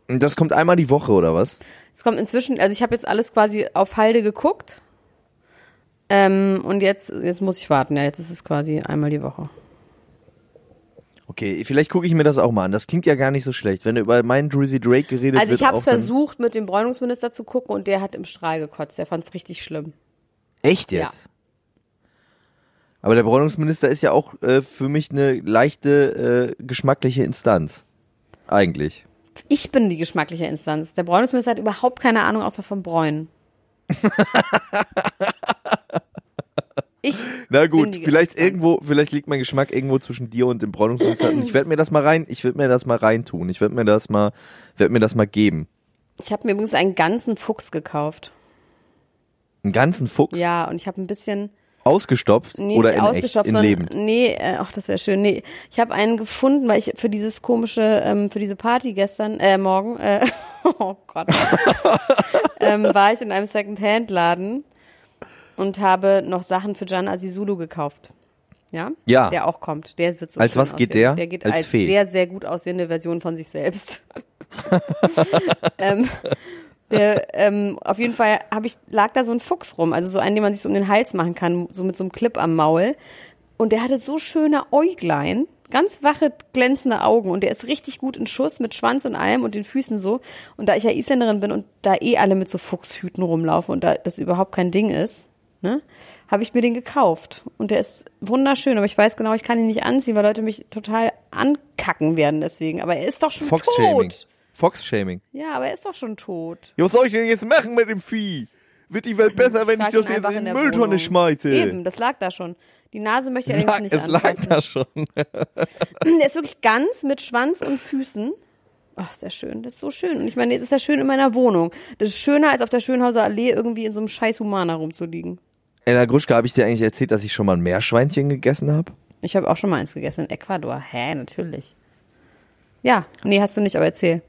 Speaker 2: Das kommt einmal die Woche, oder was?
Speaker 1: Es kommt inzwischen, also ich habe jetzt alles quasi auf Halde geguckt. Ähm, und jetzt, jetzt muss ich warten. Ja, jetzt ist es quasi einmal die Woche.
Speaker 2: Okay, vielleicht gucke ich mir das auch mal an. Das klingt ja gar nicht so schlecht. Wenn über meinen Drizzy Drake geredet
Speaker 1: Also
Speaker 2: wird.
Speaker 1: ich habe es versucht, mit dem Bräunungsminister zu gucken und der hat im Strahl gekotzt. Der fand es richtig schlimm.
Speaker 2: Echt jetzt? Aber der Bräunungsminister ist ja auch äh, für mich eine leichte äh, geschmackliche Instanz. Eigentlich.
Speaker 1: Ich bin die geschmackliche Instanz. Der Bräunungsminister hat überhaupt keine Ahnung außer vom Bräunen. Ich
Speaker 2: Na gut, vielleicht
Speaker 1: Instanz.
Speaker 2: irgendwo, vielleicht liegt mein Geschmack irgendwo zwischen dir und dem Bräunungsminister. und ich werde mir das mal rein, ich werde mir das mal reintun. Ich werde mir das mal, werde mir das mal geben.
Speaker 1: Ich habe mir übrigens einen ganzen Fuchs gekauft.
Speaker 2: Einen ganzen Fuchs
Speaker 1: Ja, und ich habe ein bisschen
Speaker 2: ausgestopft
Speaker 1: nee,
Speaker 2: oder in echt,
Speaker 1: ausgestopft,
Speaker 2: in
Speaker 1: sondern
Speaker 2: Leben.
Speaker 1: nee, äh, ach, das wäre schön. Nee, ich habe einen gefunden, weil ich für dieses komische ähm, für diese Party gestern äh morgen äh, oh Gott. ähm, war ich in einem Secondhand Laden und habe noch Sachen für Gian Azizulu gekauft. Ja?
Speaker 2: Ja.
Speaker 1: Der auch kommt. Der wird so
Speaker 2: Als was geht
Speaker 1: aussehen.
Speaker 2: der?
Speaker 1: Der geht
Speaker 2: Als
Speaker 1: als,
Speaker 2: Fee?
Speaker 1: sehr, sehr gut aussehende Version von sich selbst. ähm, der, ähm, auf jeden Fall hab ich, lag da so ein Fuchs rum, also so einen, den man sich so um den Hals machen kann, so mit so einem Clip am Maul. Und der hatte so schöne Äuglein, Ganz wache, glänzende Augen und der ist richtig gut in Schuss mit Schwanz und allem und den Füßen so. Und da ich ja Isländerin bin und da eh alle mit so Fuchshüten rumlaufen und da das überhaupt kein Ding ist, ne, habe ich mir den gekauft. Und der ist wunderschön, aber ich weiß genau, ich kann ihn nicht anziehen, weil Leute mich total ankacken werden deswegen. Aber er ist doch schon
Speaker 2: Fox-Shaming.
Speaker 1: tot.
Speaker 2: Fox-Shaming.
Speaker 1: Ja, aber er ist doch schon tot.
Speaker 2: Ja, was soll ich denn jetzt machen mit dem Vieh? Wird die Welt besser, wenn ich
Speaker 1: frag
Speaker 2: das jetzt in die
Speaker 1: der
Speaker 2: Mülltonne
Speaker 1: Wohnung.
Speaker 2: schmeiße?
Speaker 1: Eben, das lag da schon. Die Nase möchte ich allerdings
Speaker 2: lag,
Speaker 1: nicht
Speaker 2: es lag
Speaker 1: anfassen.
Speaker 2: da schon.
Speaker 1: Der ist wirklich ganz mit Schwanz und Füßen. Ach, ist ja schön. Das ist so schön. Und ich meine, es ist ja schön in meiner Wohnung. Das ist schöner, als auf der Schönhauser Allee irgendwie in so einem scheiß Humana rumzuliegen.
Speaker 2: Ella Gruschka, habe ich dir eigentlich erzählt, dass ich schon mal ein Meerschweinchen gegessen habe?
Speaker 1: Ich habe auch schon mal eins gegessen in Ecuador. Hä, natürlich. Ja, nee, hast du nicht, aber erzähl.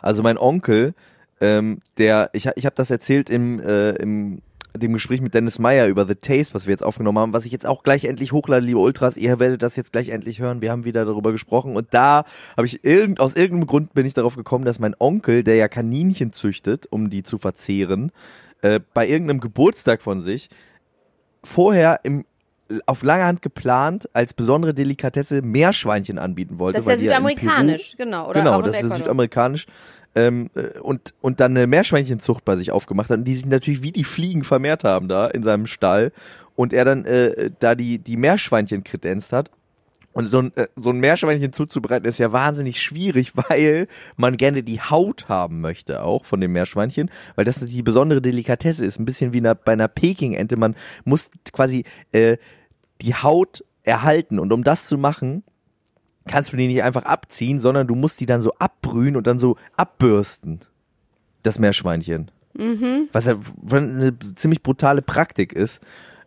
Speaker 2: Also mein Onkel, ähm, der, ich, ich habe das erzählt im, äh, im dem Gespräch mit Dennis Meyer über The Taste, was wir jetzt aufgenommen haben, was ich jetzt auch gleich endlich hochlade, liebe Ultras. Ihr werdet das jetzt gleich endlich hören. Wir haben wieder darüber gesprochen und da habe ich irgend, aus irgendeinem Grund bin ich darauf gekommen, dass mein Onkel, der ja Kaninchen züchtet, um die zu verzehren, äh, bei irgendeinem Geburtstag von sich vorher im auf lange Hand geplant als besondere Delikatesse Meerschweinchen anbieten wollte.
Speaker 1: Das ist ja südamerikanisch, genau. Oder
Speaker 2: genau, das ist südamerikanisch. Ähm, äh, und, und dann eine Meerschweinchenzucht bei sich aufgemacht hat und die sich natürlich wie die Fliegen vermehrt haben da in seinem Stall und er dann äh, da die, die Meerschweinchen kredenzt hat. Und so ein, äh, so ein Meerschweinchen zuzubereiten ist ja wahnsinnig schwierig, weil man gerne die Haut haben möchte auch von dem Meerschweinchen, weil das die besondere Delikatesse ist. Ein bisschen wie bei einer Peking-Ente. Man muss quasi äh, die Haut erhalten. Und um das zu machen, kannst du die nicht einfach abziehen, sondern du musst die dann so abbrühen und dann so abbürsten. Das Meerschweinchen. Was ja eine ziemlich brutale Praktik ist.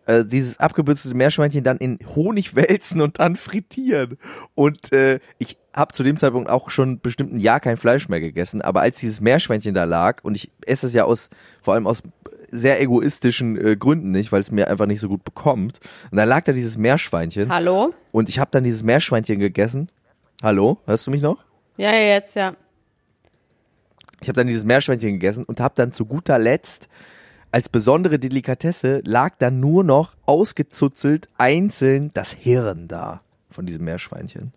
Speaker 2: Äh, dieses abgebürstete Meerschweinchen dann in Honig wälzen und dann frittieren. Und äh, ich habe zu dem Zeitpunkt auch schon bestimmt ein Jahr kein Fleisch mehr gegessen, aber als dieses Meerschweinchen da lag, und ich esse es ja aus, vor allem aus sehr egoistischen äh, Gründen nicht, weil es mir einfach nicht so gut bekommt. Und da lag da dieses Meerschweinchen.
Speaker 1: Hallo?
Speaker 2: Und ich habe dann dieses Meerschweinchen gegessen. Hallo, hörst du mich noch?
Speaker 1: Ja, ja, jetzt, ja.
Speaker 2: Ich habe dann dieses Meerschweinchen gegessen und habe dann zu guter Letzt als besondere Delikatesse lag dann nur noch ausgezuzelt einzeln das Hirn da von diesem Meerschweinchen.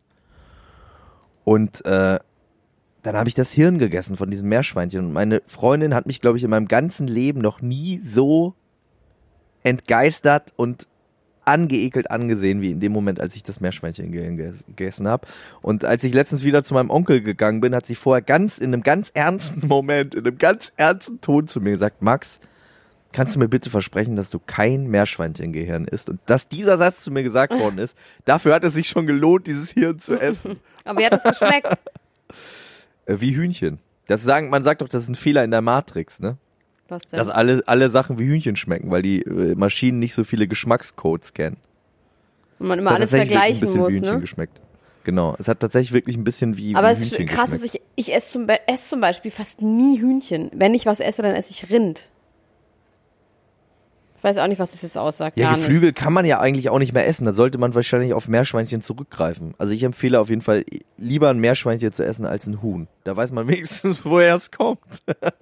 Speaker 2: Und äh, dann habe ich das Hirn gegessen von diesem Meerschweinchen. Und meine Freundin hat mich, glaube ich, in meinem ganzen Leben noch nie so entgeistert und angeekelt angesehen, wie in dem Moment, als ich das Meerschweinchen ge- ge- gegessen habe. Und als ich letztens wieder zu meinem Onkel gegangen bin, hat sie vorher ganz in einem ganz ernsten Moment, in einem ganz ernsten Ton zu mir gesagt, Max, kannst du mir bitte versprechen, dass du kein Meerschweinchengehirn isst? Und dass dieser Satz zu mir gesagt worden ist, dafür hat es sich schon gelohnt, dieses Hirn zu essen.
Speaker 1: Aber wie hat das geschmeckt?
Speaker 2: Äh, wie Hühnchen. Das sagen, man sagt doch, das ist ein Fehler in der Matrix, ne?
Speaker 1: Was denn?
Speaker 2: Dass alle, alle Sachen wie Hühnchen schmecken, weil die äh, Maschinen nicht so viele Geschmackscodes kennen.
Speaker 1: Und man immer alles
Speaker 2: wirklich ein
Speaker 1: vergleichen
Speaker 2: bisschen
Speaker 1: muss,
Speaker 2: wie Hühnchen
Speaker 1: ne?
Speaker 2: geschmeckt. Genau. Es hat tatsächlich wirklich ein bisschen wie,
Speaker 1: Aber
Speaker 2: wie
Speaker 1: es ist krass, dass
Speaker 2: geschmeckt.
Speaker 1: ich, ich esse zum, esse zum Beispiel fast nie Hühnchen. Wenn ich was esse, dann esse ich Rind. Ich weiß auch nicht, was das jetzt aussagt.
Speaker 2: Ja, Geflügel kann man ja eigentlich auch nicht mehr essen. Da sollte man wahrscheinlich auf Meerschweinchen zurückgreifen. Also ich empfehle auf jeden Fall lieber ein Meerschweinchen zu essen als ein Huhn. Da weiß man wenigstens, woher es kommt.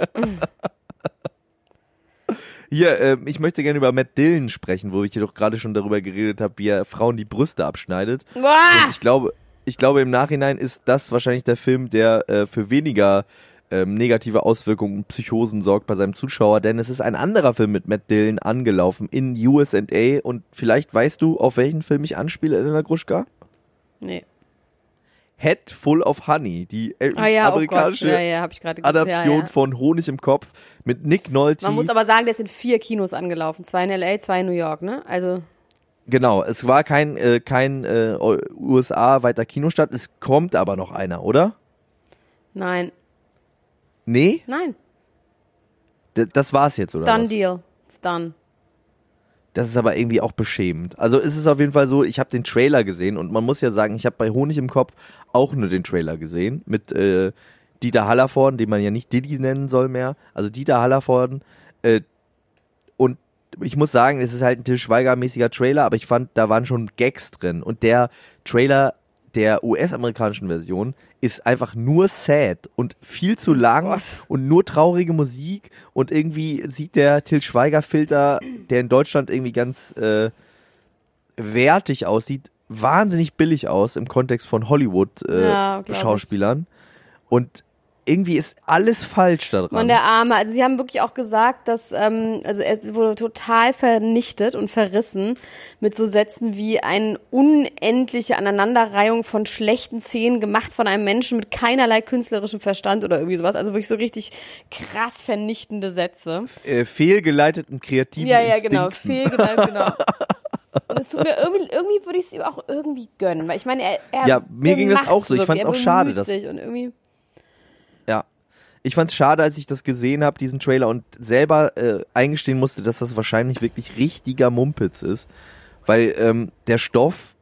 Speaker 2: Hier, äh, ich möchte gerne über Matt Dillon sprechen, wo ich jedoch gerade schon darüber geredet habe, wie er Frauen die Brüste abschneidet.
Speaker 1: Boah!
Speaker 2: Und ich glaube, ich glaube im Nachhinein ist das wahrscheinlich der Film, der äh, für weniger ähm, negative Auswirkungen und Psychosen sorgt bei seinem Zuschauer, denn es ist ein anderer Film mit Matt Dillon angelaufen in USA und vielleicht weißt du, auf welchen Film ich anspiele, Elena Gruschka?
Speaker 1: Nee.
Speaker 2: Head Full of Honey, die äh,
Speaker 1: Ah ja, oh
Speaker 2: amerikanische
Speaker 1: Ja, ja,
Speaker 2: Adaption
Speaker 1: ja, ja.
Speaker 2: von Honig im Kopf mit Nick Nolte.
Speaker 1: Man muss aber sagen, der ist in vier Kinos angelaufen. Zwei in L.A., zwei in New York, ne? Also,
Speaker 2: genau, es war kein äh, kein äh, USA weiter Kinostart, es kommt aber noch einer, oder?
Speaker 1: nein.
Speaker 2: Nee,
Speaker 1: Nein.
Speaker 2: D das war's jetzt, oder
Speaker 1: Done
Speaker 2: was?
Speaker 1: deal. It's done.
Speaker 2: Das ist aber irgendwie auch beschämend. Also ist es auf jeden Fall so, ich habe den Trailer gesehen und man muss ja sagen, ich habe bei Honig im Kopf auch nur den Trailer gesehen mit äh, Dieter Hallervorden, den man ja nicht Diddy nennen soll mehr. Also Dieter Hallervorden äh, und ich muss sagen, es ist halt ein Til Schweiger-mäßiger Trailer, aber ich fand, da waren schon Gags drin. Und der Trailer der US-amerikanischen Version ist einfach nur sad und viel zu lang
Speaker 1: Gott.
Speaker 2: und nur traurige Musik und irgendwie sieht der Til Schweiger-Filter, der in Deutschland irgendwie ganz äh, wertig aussieht, wahnsinnig billig aus im Kontext von Hollywood äh,
Speaker 1: Ja, glaub ich.
Speaker 2: Schauspielern. Und irgendwie ist alles falsch daran.
Speaker 1: Mann, der Arme. Also sie haben wirklich auch gesagt, dass, ähm, also es wurde total vernichtet und verrissen mit so Sätzen wie eine unendliche Aneinanderreihung von schlechten Szenen gemacht von einem Menschen mit keinerlei künstlerischem Verstand oder irgendwie sowas. Also wirklich so richtig krass vernichtende Sätze.
Speaker 2: äh, fehlgeleiteten kreativen
Speaker 1: Ja, ja, genau. Fehlgedankt, genau. Und es tut mir irgendwie, irgendwie würde ich es ihm auch irgendwie gönnen, weil ich meine, er, er
Speaker 2: Ja, mir ging das auch so. Ich fand's
Speaker 1: er
Speaker 2: auch schade, dass-
Speaker 1: sich Und irgendwie.
Speaker 2: Ich fand's schade, als ich das gesehen habe, diesen Trailer, und selber äh, eingestehen musste, dass das wahrscheinlich wirklich richtiger Mumpitz ist. Weil ähm, der Stoff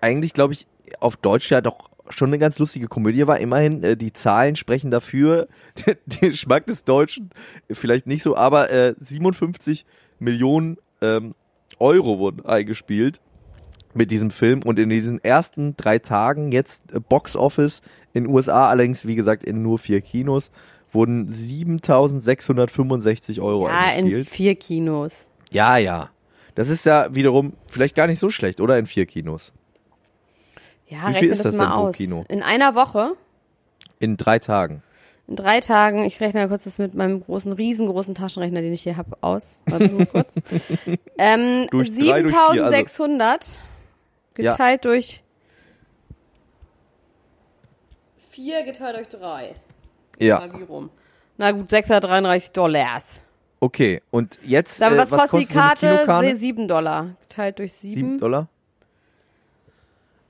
Speaker 2: eigentlich, glaube ich, auf Deutsch ja doch schon eine ganz lustige Komödie war. Immerhin, äh, die Zahlen sprechen dafür. Der, der Geschmack des Deutschen vielleicht nicht so, aber äh, 57 Millionen ähm, Euro wurden eingespielt mit diesem Film und in diesen ersten drei Tagen jetzt äh, Box Office in USA, allerdings wie gesagt in nur vier Kinos, wurden 7.665 Euro
Speaker 1: ja, in
Speaker 2: eingespielt.
Speaker 1: vier Kinos.
Speaker 2: Ja, ja. Das ist ja wiederum vielleicht gar nicht so schlecht, oder? In vier Kinos.
Speaker 1: Ja,
Speaker 2: Wie viel ist das
Speaker 1: mal
Speaker 2: denn pro
Speaker 1: aus.
Speaker 2: Kino?
Speaker 1: In einer Woche,
Speaker 2: In drei Tagen.
Speaker 1: in drei Tagen, ich rechne kurz das mit meinem großen, riesengroßen Taschenrechner, den ich hier habe, aus. Warte mal kurz. ähm,
Speaker 2: Durch drei, durch vier, also-
Speaker 1: 7600
Speaker 2: Ja.
Speaker 1: geteilt durch vier geteilt durch drei.
Speaker 2: Ja,
Speaker 1: wie rum. Na gut, 633 Dollars.
Speaker 2: okay. Und jetzt,
Speaker 1: Dann
Speaker 2: äh,
Speaker 1: was,
Speaker 2: was
Speaker 1: kostet die
Speaker 2: so
Speaker 1: Karte?
Speaker 2: Kinokarte?
Speaker 1: 7 Dollar. Geteilt durch 7.
Speaker 2: 7 Dollar?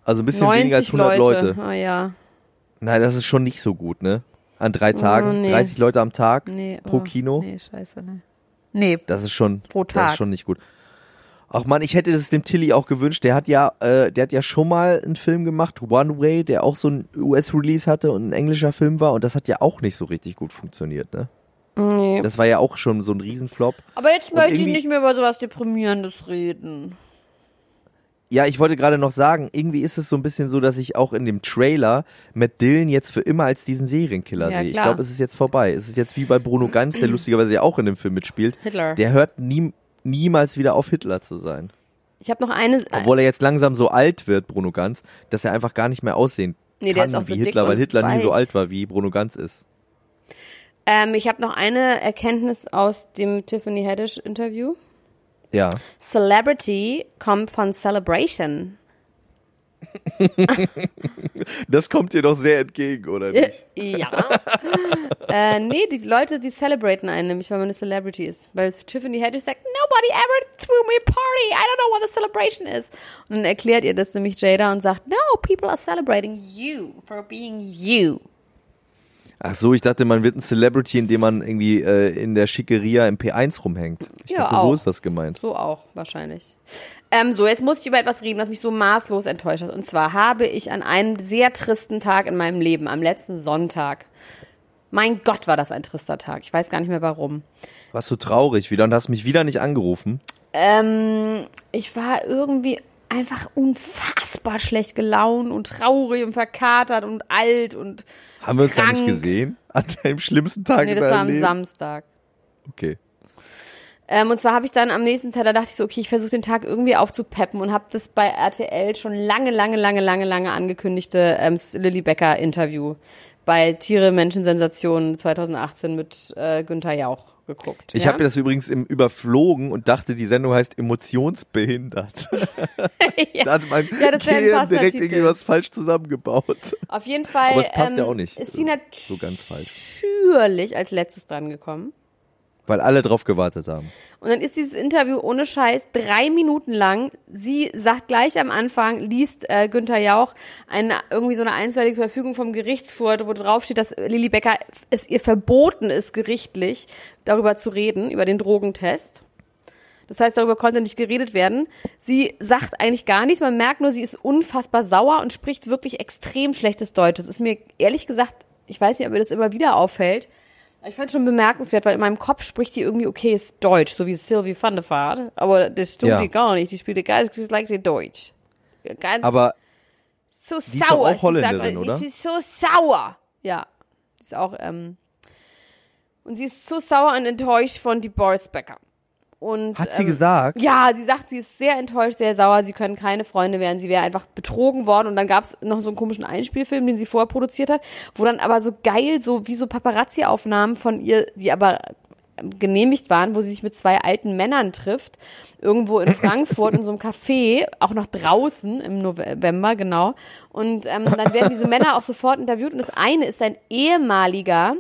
Speaker 2: Also ein bisschen
Speaker 1: 90
Speaker 2: weniger als 100
Speaker 1: Leute.
Speaker 2: Leute.
Speaker 1: Ah ja.
Speaker 2: Nein, das ist schon nicht so gut, ne? An drei Tagen,
Speaker 1: nee.
Speaker 2: 30 Leute am Tag
Speaker 1: Nee,
Speaker 2: pro
Speaker 1: oh,
Speaker 2: Kino.
Speaker 1: Nee, scheiße, ne. Nee,
Speaker 2: Das ist schon,
Speaker 1: Pro
Speaker 2: das
Speaker 1: Tag.
Speaker 2: ist schon nicht gut. Ach man, ich hätte das dem Tilly auch gewünscht. Der hat ja, äh, der hat ja schon mal einen Film gemacht, One Way, der auch so ein US-Release hatte und ein englischer Film war und das hat ja auch nicht so richtig gut funktioniert, ne?
Speaker 1: nee.
Speaker 2: Das war ja auch schon so ein Riesenflop.
Speaker 1: Aber jetzt
Speaker 2: Und
Speaker 1: möchte ich nicht mehr über sowas Deprimierendes reden.
Speaker 2: Ja, ich wollte gerade noch sagen, irgendwie ist es so ein bisschen so, dass ich auch in dem Trailer Matt Dillon jetzt für immer als diesen Serienkiller
Speaker 1: Ja,
Speaker 2: sehe. Ich glaube, es ist jetzt vorbei. Es ist jetzt wie bei Bruno Ganz, der lustigerweise ja auch in dem Film mitspielt.
Speaker 1: Hitler.
Speaker 2: Der hört nie, niemals wieder auf Hitler zu sein.
Speaker 1: Ich habe noch eine.
Speaker 2: Obwohl er jetzt langsam so alt wird, Bruno Ganz, dass er einfach gar nicht mehr aussehen
Speaker 1: Nee, der
Speaker 2: kann wie
Speaker 1: so
Speaker 2: Hitler, weil Hitler nie so
Speaker 1: weich.
Speaker 2: alt war, wie Bruno Ganz ist.
Speaker 1: Ähm, ich habe noch eine Erkenntnis aus dem Tiffany Haddish Interview.
Speaker 2: Ja.
Speaker 1: Celebrity kommt von Celebration.
Speaker 2: Das kommt dir doch sehr entgegen, oder
Speaker 1: Äh,
Speaker 2: nicht?
Speaker 1: Ja. äh, nee, die Leute, die celebraten einen nämlich, weil man eine Celebrity ist. Weil Tiffany Haddish sagt, nobody ever threw me a party. I don't know what the celebration is. Und dann erklärt ihr das nämlich Jada und sagt, no, people are celebrating you for being you.
Speaker 2: Ach so, ich dachte, man wird ein Celebrity, indem man irgendwie äh, in der Schickeria im P1 rumhängt. Ich
Speaker 1: Ja,
Speaker 2: dachte, so
Speaker 1: auch.
Speaker 2: ist das gemeint.
Speaker 1: So auch, wahrscheinlich. Ähm, so, jetzt muss ich über etwas reden, was mich so maßlos enttäuscht hat. Und zwar habe ich an einem sehr tristen Tag in meinem Leben, am letzten Sonntag, mein Gott, war das ein trister Tag. Ich weiß gar nicht mehr warum.
Speaker 2: Warst du traurig wieder und hast mich wieder nicht angerufen?
Speaker 1: Ähm, ich war irgendwie einfach unfassbar schlecht gelaunt und traurig und verkatert und alt und
Speaker 2: Haben wir uns da nicht
Speaker 1: Krank.
Speaker 2: gesehen? An deinem schlimmsten Tag
Speaker 1: nee, das war am
Speaker 2: Leben?
Speaker 1: Samstag.
Speaker 2: Okay.
Speaker 1: Ähm, und zwar habe ich dann am nächsten Tag, da dachte ich so, okay, ich versuche den Tag irgendwie aufzupeppen und habe das bei RTL schon lange, lange, lange, lange, lange angekündigte ähm, Lilly Becker Interview bei Tiere, Menschen, Sensationen 2018 mit äh, Günther Jauch geguckt.
Speaker 2: Ich
Speaker 1: ja?
Speaker 2: habe das übrigens im überflogen und dachte, die Sendung heißt emotionsbehindert.
Speaker 1: ja.
Speaker 2: da hat mein
Speaker 1: Ja, das
Speaker 2: Gehirn direkt
Speaker 1: Titel.
Speaker 2: irgendwie was falsch zusammengebaut.
Speaker 1: Auf jeden Fall
Speaker 2: Aber es passt
Speaker 1: ähm,
Speaker 2: ja auch nicht
Speaker 1: ist sie
Speaker 2: so ganz falsch.
Speaker 1: natürlich als letztes dran gekommen.
Speaker 2: Weil alle drauf gewartet haben.
Speaker 1: Und dann ist dieses Interview ohne Scheiß drei Minuten lang. Sie sagt gleich am Anfang, liest äh, Günther Jauch eine, irgendwie so eine einstweilige Verfügung vom Gerichtsfurt, wo drauf steht, dass Lilly Becker es ihr verboten ist, gerichtlich darüber zu reden, über den Drogentest. Das heißt, darüber konnte nicht geredet werden. Sie sagt eigentlich gar nichts. Man merkt nur, sie ist unfassbar sauer und spricht wirklich extrem schlechtes Deutsch. Das ist mir ehrlich gesagt, ich weiß nicht, ob mir das immer wieder auffällt. Ich fand es schon bemerkenswert, weil in meinem Kopf spricht sie irgendwie okayes Deutsch, so wie Sylvie van der Vaart. Aber das tut
Speaker 2: Ja.
Speaker 1: die gar nicht. Die spielt ganz like sie Deutsch. Ganz
Speaker 2: Aber
Speaker 1: so
Speaker 2: die ist doch
Speaker 1: sauer.
Speaker 2: auch
Speaker 1: Sie sagt,
Speaker 2: Holländerin,
Speaker 1: sie
Speaker 2: oder?
Speaker 1: ist so sauer. Ja, sie ist auch, ähm, und sie ist so sauer und enttäuscht von die Boris Becker. Und,
Speaker 2: Hat sie
Speaker 1: ähm,
Speaker 2: gesagt?
Speaker 1: Ja, sie sagt, sie ist sehr enttäuscht, sehr sauer, sie können keine Freunde werden, sie wäre einfach betrogen worden. Und dann gab es noch so einen komischen Einspielfilm, den sie vorher produziert hat, wo dann aber so geil, so wie so Paparazzi-Aufnahmen von ihr, die aber genehmigt waren, wo sie sich mit zwei alten Männern trifft, irgendwo in Frankfurt in so einem Café, auch noch draußen im November, genau. Und ähm, dann werden diese Männer auch sofort interviewt und das eine ist ein ehemaliger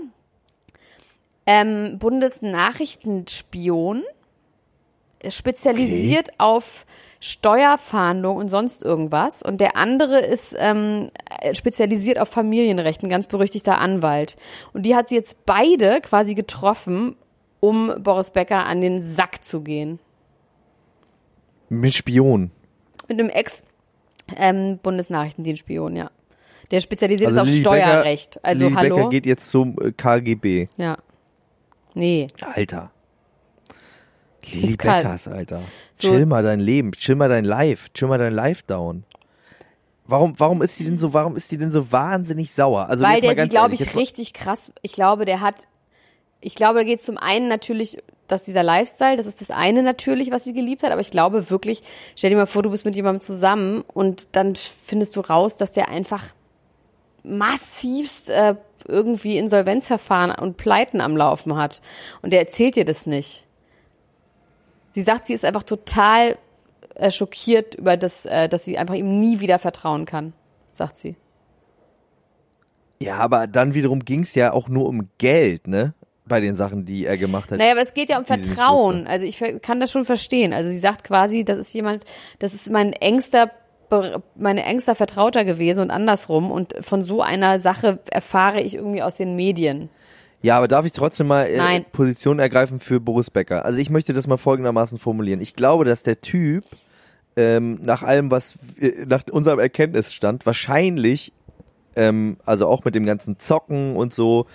Speaker 1: ähm, Bundesnachrichtenspion, spezialisiert auf Steuerfahndung und sonst irgendwas. Und der andere ist ähm, spezialisiert auf Familienrecht, ein ganz berüchtigter Anwalt. Und die hat sie jetzt beide quasi getroffen, um Boris Becker an den Sack zu gehen.
Speaker 2: Mit Spion.
Speaker 1: Mit einem Ex-Bundesnachrichtendienstspion, ja. Der spezialisiert
Speaker 2: Also
Speaker 1: ist auf
Speaker 2: Lilly Becker-
Speaker 1: Steuerrecht. also
Speaker 2: Lilly
Speaker 1: hallo.
Speaker 2: Becker geht jetzt zum äh, KGB.
Speaker 1: ja. Nee.
Speaker 2: Alter.
Speaker 1: Kalt.
Speaker 2: Beckers, Alter.
Speaker 1: So-
Speaker 2: Chill mal dein Leben, chill mal dein Life, chill mal dein Life down. Warum, warum ist die denn so, warum ist die denn so wahnsinnig sauer? Also
Speaker 1: Weil
Speaker 2: jetzt mal
Speaker 1: der sie,
Speaker 2: ganz
Speaker 1: glaube
Speaker 2: ehrlich,
Speaker 1: ich,
Speaker 2: mal-
Speaker 1: richtig krass, ich glaube, der hat, ich glaube, da geht es zum einen natürlich, dass dieser Lifestyle, das ist das eine natürlich, was sie geliebt hat, aber ich glaube wirklich, stell dir mal vor, du bist mit jemandem zusammen und dann findest du raus, dass der einfach massivst äh, irgendwie Insolvenzverfahren und Pleiten am Laufen hat. Und der erzählt dir das nicht. Sie sagt, sie ist einfach total äh, schockiert über das, äh, dass sie einfach ihm nie wieder vertrauen kann, sagt sie.
Speaker 2: Ja, aber dann wiederum ging's ja auch nur um Geld, ne? Bei den Sachen, die er gemacht hat.
Speaker 1: Naja, aber es geht ja um Vertrauen. Also ich kann das schon verstehen. Also sie sagt quasi, das ist jemand, das ist mein engster, meine engster Vertrauter gewesen und andersrum. Und von so einer Sache erfahre ich irgendwie aus den Medien.
Speaker 2: Ja, aber darf ich trotzdem mal äh,
Speaker 1: Nein.
Speaker 2: Position ergreifen für Boris Becker? Also ich möchte das mal folgendermaßen formulieren. Ich glaube, dass der Typ ähm, nach allem, was äh, nach unserem Erkenntnisstand wahrscheinlich, ähm, also auch mit dem ganzen Zocken und so,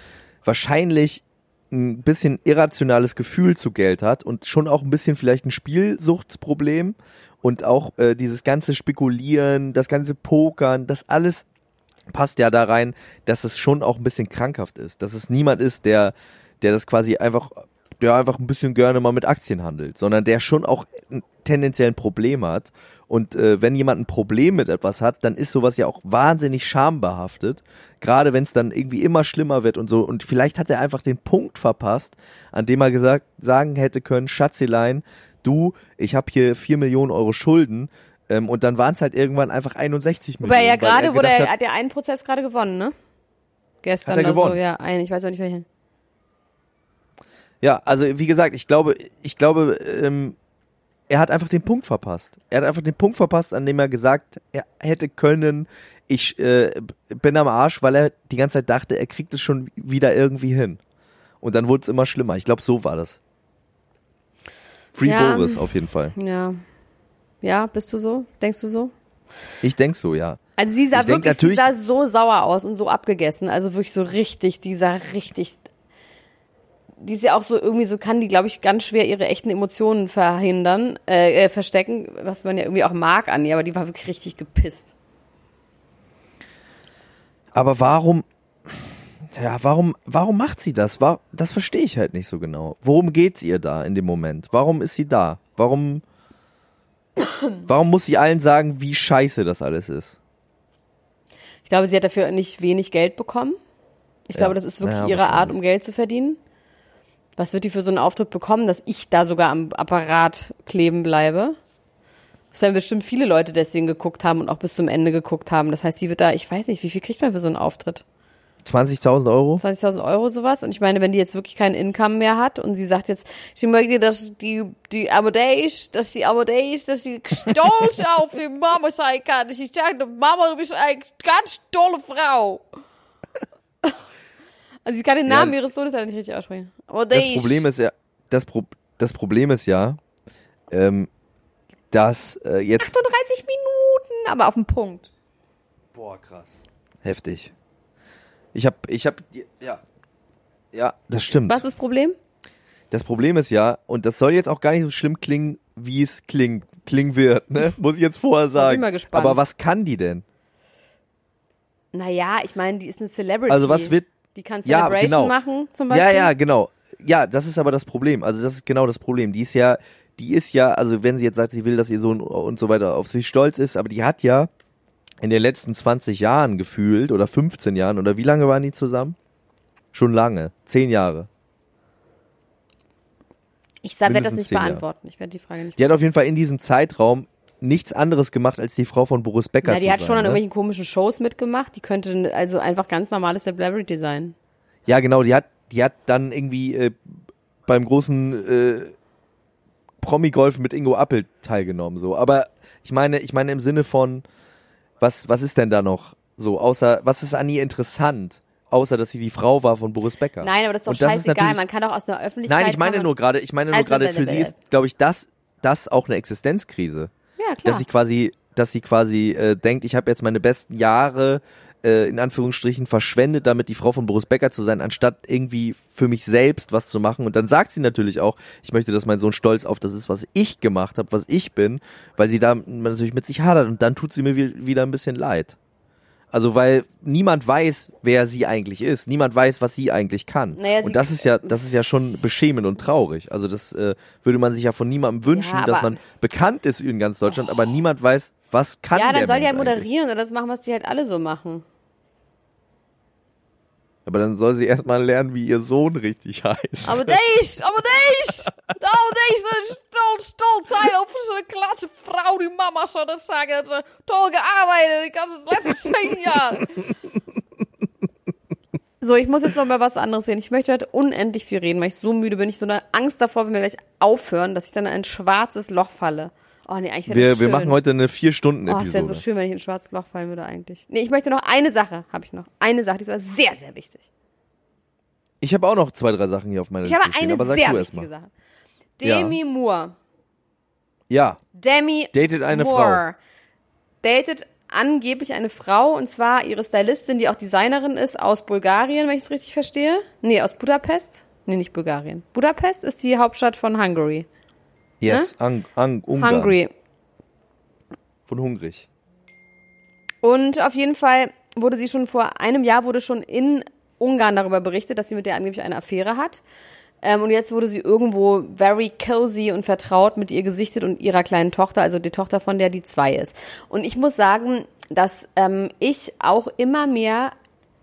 Speaker 2: wahrscheinlich ein bisschen irrationales Gefühl zu Geld hat und schon auch ein bisschen vielleicht ein Spielsuchtsproblem und auch äh, dieses ganze Spekulieren, das ganze Pokern, das alles passt ja da rein, dass es schon auch ein bisschen krankhaft ist, dass es niemand ist, der der das quasi einfach der einfach ein bisschen gerne mal mit Aktien handelt, sondern der schon auch tendenziell ein Problem hat. Und äh, wenn jemand ein Problem mit etwas hat, dann ist sowas ja auch wahnsinnig schambehaftet, gerade wenn es dann irgendwie immer schlimmer wird und so. Und vielleicht hat er einfach den Punkt verpasst, an dem er gesagt sagen hätte können, Schatzelein, du, ich habe hier vier Millionen Euro Schulden ähm, und dann waren es halt irgendwann einfach 61 Millionen.
Speaker 1: Wobei ja
Speaker 2: weil er
Speaker 1: gerade wurde
Speaker 2: gedacht
Speaker 1: er,
Speaker 2: hat-
Speaker 1: hat er einen Prozess gerade gewonnen, ne? Gestern
Speaker 2: Hat er
Speaker 1: oder so,
Speaker 2: gewonnen?
Speaker 1: ja, einen, ich weiß auch nicht welchen.
Speaker 2: Ja, also wie gesagt, ich glaube, ich glaube, ähm, er hat einfach den Punkt verpasst. Er hat einfach den Punkt verpasst, an dem er gesagt er hätte können, ich äh, bin am Arsch, weil er die ganze Zeit dachte, er kriegt es schon wieder irgendwie hin. Und dann wurde es immer schlimmer. Ich glaube, so war das. Free
Speaker 1: Ja.
Speaker 2: Boris auf jeden Fall.
Speaker 1: Ja. Ja, bist du so? Denkst du so?
Speaker 2: Ich denk so, ja.
Speaker 1: Also sie sah
Speaker 2: Ich
Speaker 1: wirklich, sie sah so sauer aus und so abgegessen. Also wirklich so richtig, die sah richtig. Die ist ja auch so irgendwie so kann die, glaube ich, ganz schwer ihre echten Emotionen verhindern, äh, äh, verstecken, was man ja irgendwie auch mag an ihr, aber die war wirklich richtig gepisst.
Speaker 2: Aber warum, ja, warum, warum macht sie das? War, das verstehe ich halt nicht so genau. Worum geht's ihr da in dem Moment? Warum ist sie da? Warum, warum muss sie allen sagen, wie scheiße das alles ist?
Speaker 1: Ich glaube, sie hat dafür nicht wenig Geld bekommen. Ich
Speaker 2: Ja.
Speaker 1: glaube, das ist wirklich
Speaker 2: Ja,
Speaker 1: ihre Art, um Geld zu verdienen. Was wird die für so einen Auftritt bekommen, dass ich da sogar am Apparat kleben bleibe? Das werden bestimmt viele Leute deswegen geguckt haben und auch bis zum Ende geguckt haben. Das heißt, sie wird da, ich weiß nicht, wie viel kriegt man für so einen Auftritt?
Speaker 2: 20.000 Euro?
Speaker 1: 20.000 Euro sowas. Und ich meine, wenn die jetzt wirklich kein Income mehr hat und sie sagt jetzt, sie möchte, dass die, die Amadeus, dass die Amadeus, dass sie stolz auf die Mama sein kann. Dass sie sagt, Mama, du bist eine ganz tolle Frau. Also sie kann den
Speaker 2: Ja,
Speaker 1: Namen ihres Sohnes halt nicht richtig aussprechen. Amadeus.
Speaker 2: Das Problem ist ja, das, Pro, das Problem ist ja, ähm, dass äh, jetzt
Speaker 1: 38 Minuten, aber auf den Punkt.
Speaker 2: Boah, krass. Heftig. Ich hab, ich hab, ja. Ja, das stimmt.
Speaker 1: Was ist das Problem?
Speaker 2: Das Problem ist ja, und das soll jetzt auch gar nicht so schlimm klingen, wie es klingt, klingen wird, ne? Muss ich jetzt vorher sagen.
Speaker 1: mal gespannt.
Speaker 2: Aber was kann die denn?
Speaker 1: Naja, ich meine, die ist eine Celebrity.
Speaker 2: Also was wird,
Speaker 1: Die kann
Speaker 2: Ja,
Speaker 1: Celebration
Speaker 2: genau.
Speaker 1: machen, zum Beispiel.
Speaker 2: ja, ja, genau. ja, das ist aber das Problem. Also das ist genau das Problem. Die ist ja, die ist ja, also wenn sie jetzt sagt, sie will, dass ihr Sohn und so weiter auf sich stolz ist, aber die hat ja in den letzten 20 Jahren gefühlt oder 15 Jahren oder wie lange waren die zusammen? Schon lange. Zehn Jahre.
Speaker 1: Ich werde das nicht
Speaker 2: zehn Jahre.
Speaker 1: beantworten. Ich werde die Frage nicht
Speaker 2: Die hat auf jeden Fall in diesem Zeitraum nichts anderes gemacht, als die Frau von Boris Becker zu
Speaker 1: die hat
Speaker 2: sein.
Speaker 1: schon an
Speaker 2: ne?
Speaker 1: irgendwelchen komischen Shows mitgemacht. Die könnte also einfach ganz normales Celebrity sein.
Speaker 2: Ja, genau, die hat, die hat dann irgendwie äh, beim großen äh, Promi-Golf mit Ingo Appel teilgenommen, so. Aber ich meine, ich meine im Sinne von, was, was ist denn da noch so, außer, was ist an ihr interessant? Außer, dass sie die Frau war von Boris Becker.
Speaker 1: Nein, aber das ist doch
Speaker 2: Und das ist
Speaker 1: scheißegal.
Speaker 2: natürlich-
Speaker 1: Man kann doch aus einer Öffentlichkeit.
Speaker 2: Nein, ich meine nur gerade, ich meine nur
Speaker 1: Also,
Speaker 2: gerade, für sie ist, glaube ich, das, das auch eine Existenzkrise.
Speaker 1: Ja, klar.
Speaker 2: Dass sie quasi, dass sie quasi äh, denkt, ich habe jetzt meine besten Jahre äh, in Anführungsstrichen verschwendet, damit die Frau von Boris Becker zu sein, anstatt irgendwie für mich selbst was zu machen. Und dann sagt sie natürlich auch, ich möchte, dass mein Sohn stolz auf das ist, was ich gemacht habe, was ich bin, weil sie da natürlich mit sich hadert und dann tut sie mir wi- wieder ein bisschen leid. Also weil niemand weiß, wer sie eigentlich ist. Niemand weiß, was sie eigentlich kann.
Speaker 1: Naja, sie-
Speaker 2: und das ist ja, das ist ja schon beschämend und traurig. Also das äh, würde man sich ja von niemandem wünschen,
Speaker 1: Ja,
Speaker 2: dass man bekannt ist in ganz Deutschland, aber niemand weiß, was kann
Speaker 1: ja, dann soll die
Speaker 2: Mensch
Speaker 1: halt
Speaker 2: eigentlich.
Speaker 1: moderieren oder das machen, was die halt alle so machen.
Speaker 2: Aber dann soll sie erstmal lernen, wie ihr Sohn richtig heißt.
Speaker 1: Aber deze, aber deze, nou deze stolz, stolz sein auf so eine klasse Frau, die Mama soll das sagen, hat sie toll gearbeitet, die ganzen letzten zehn Jahre. So, ich muss jetzt noch mal was anderes sehen. Ich möchte heute unendlich viel reden, weil ich so müde bin. Ich so eine Angst davor, wenn wir gleich aufhören, dass ich dann in ein schwarzes Loch falle. Oh nee, eigentlich wäre
Speaker 2: wir,
Speaker 1: das schön.
Speaker 2: wir machen heute eine
Speaker 1: Oh,
Speaker 2: Vier-Stunden-Episode.
Speaker 1: es wäre so schön, wenn ich in ein schwarzes Loch fallen würde eigentlich. Nee, ich möchte noch eine Sache, habe ich noch. Eine Sache, die ist aber sehr, sehr wichtig.
Speaker 2: ich habe auch noch zwei, drei Sachen hier auf meiner
Speaker 1: Ich
Speaker 2: Liste
Speaker 1: habe
Speaker 2: stehen,
Speaker 1: eine
Speaker 2: aber sag
Speaker 1: sehr
Speaker 2: du erst
Speaker 1: wichtige
Speaker 2: mal.
Speaker 1: Sache. Demi Moore.
Speaker 2: Ja,
Speaker 1: Demi
Speaker 2: Datet eine
Speaker 1: Moore datet angeblich eine Frau und zwar ihre Stylistin, die auch Designerin ist aus Bulgarien, wenn ich es richtig verstehe. Nee, aus Budapest. Nee, nicht Bulgarien. Budapest ist die Hauptstadt von Hungary.
Speaker 2: Yes, Ang, Ang, Ungarn.
Speaker 1: Hungary.
Speaker 2: Von hungrig.
Speaker 1: Und auf jeden Fall wurde sie schon vor einem Jahr wurde schon in Ungarn darüber berichtet, dass sie mit der angeblich eine Affäre hat. Ähm, und jetzt wurde sie irgendwo very cozy und vertraut mit ihr gesichtet und ihrer kleinen Tochter, also die Tochter von der die zwei ist. Und ich muss sagen, dass ähm, ich auch immer mehr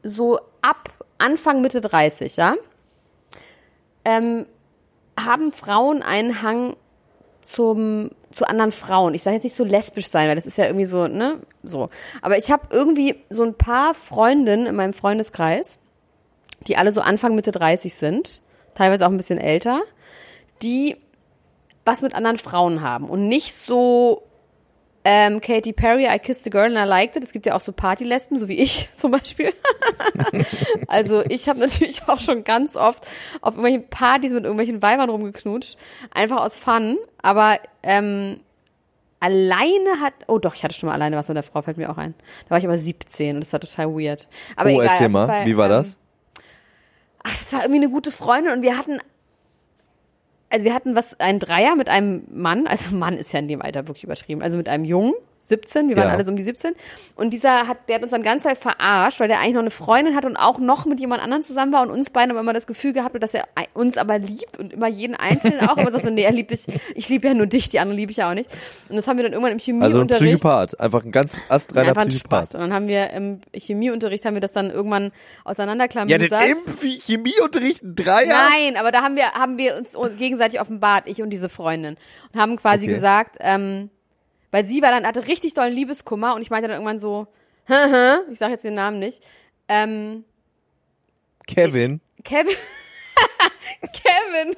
Speaker 1: so ab Anfang Mitte 30, ja, ähm, haben Frauen einen Hang zum zu anderen Frauen. Ich sage jetzt nicht so lesbisch sein, weil das ist ja irgendwie so, ne, so. Aber ich habe irgendwie so ein paar Freundinnen in meinem Freundeskreis, die alle so Anfang Mitte 30 sind, teilweise auch ein bisschen älter, die was mit anderen Frauen haben und nicht so ähm, Katy Perry, I kissed a girl and I liked it. Es gibt ja auch so Partylesben, so wie ich zum Beispiel. also ich habe natürlich auch schon ganz oft auf irgendwelchen Partys mit irgendwelchen Weibern rumgeknutscht, einfach aus Fun. Aber ähm, alleine hat, oh doch, ich hatte schon mal alleine was mit der Frau, fällt mir auch ein. Da war ich aber 17 und das war total weird. Aber
Speaker 2: oh,
Speaker 1: egal,
Speaker 2: erzähl mal,
Speaker 1: Fall,
Speaker 2: wie war
Speaker 1: ähm,
Speaker 2: das?
Speaker 1: Ach, das war irgendwie eine gute Freundin und wir hatten, also wir hatten was, ein Dreier mit einem Mann, also Mann ist ja in dem Alter wirklich übertrieben, also mit einem Jungen, 17, wir waren
Speaker 2: Ja.
Speaker 1: alle so um die 17 und dieser hat, der hat uns dann ganz Zeit verarscht, weil der eigentlich noch eine Freundin hat und auch noch mit jemand anderem zusammen war und uns beiden haben immer das Gefühl gehabt, dass er uns aber liebt und immer jeden Einzelnen auch, aber so, nee, er liebt dich, ich liebe ja nur dich, die anderen liebe ich ja auch nicht und das haben wir dann irgendwann im
Speaker 2: Also ein
Speaker 1: Chemieunterricht
Speaker 2: Psychopath, einfach ein ganz astreiner
Speaker 1: einfach ein
Speaker 2: Psychopath.
Speaker 1: Spaß und dann haben wir im Chemieunterricht haben wir das dann irgendwann
Speaker 2: Ja,
Speaker 1: auseinanderklamüsert.
Speaker 2: denn im Chemieunterricht ein Dreier?
Speaker 1: Nein, aber da haben wir, haben wir uns, uns gegenseitig offenbart, ich und diese Freundin. Und haben quasi
Speaker 2: Okay.
Speaker 1: gesagt, ähm, weil sie war dann, hatte richtig dollen Liebeskummer und ich meinte dann irgendwann so, ich sage jetzt den Namen nicht, ähm,
Speaker 2: Kevin.
Speaker 1: Kevin, Kevin,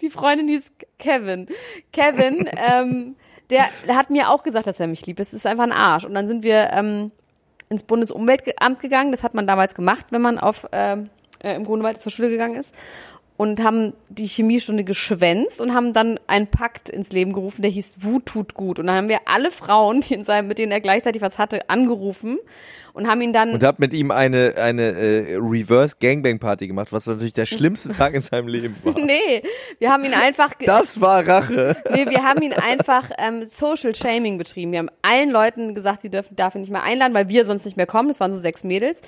Speaker 1: die Freundin hieß Kevin. Kevin, ähm, der, der hat mir auch gesagt, dass er mich liebt. Das ist einfach ein Arsch. Und dann sind wir ähm, ins Bundesumweltamt gegangen. Das hat man damals gemacht, wenn man auf ähm, äh, im Grunewald zur Schule gegangen ist. Und haben die Chemiestunde geschwänzt und haben dann einen Pakt ins Leben gerufen, der hieß Wut tut gut. Und dann haben wir alle Frauen, die in seinem, mit denen er gleichzeitig was hatte, angerufen und haben ihn dann
Speaker 2: Und hab mit ihm eine, eine äh, Reverse Gangbang Party gemacht, was natürlich der schlimmste Tag in seinem Leben war.
Speaker 1: Nee, wir haben ihn einfach.
Speaker 2: Das war Rache.
Speaker 1: Nee, wir haben ihn einfach ähm, Social Shaming betrieben. Wir haben allen Leuten gesagt, sie dürfen dafür nicht mehr einladen, weil wir sonst nicht mehr kommen. Das waren so sechs Mädels.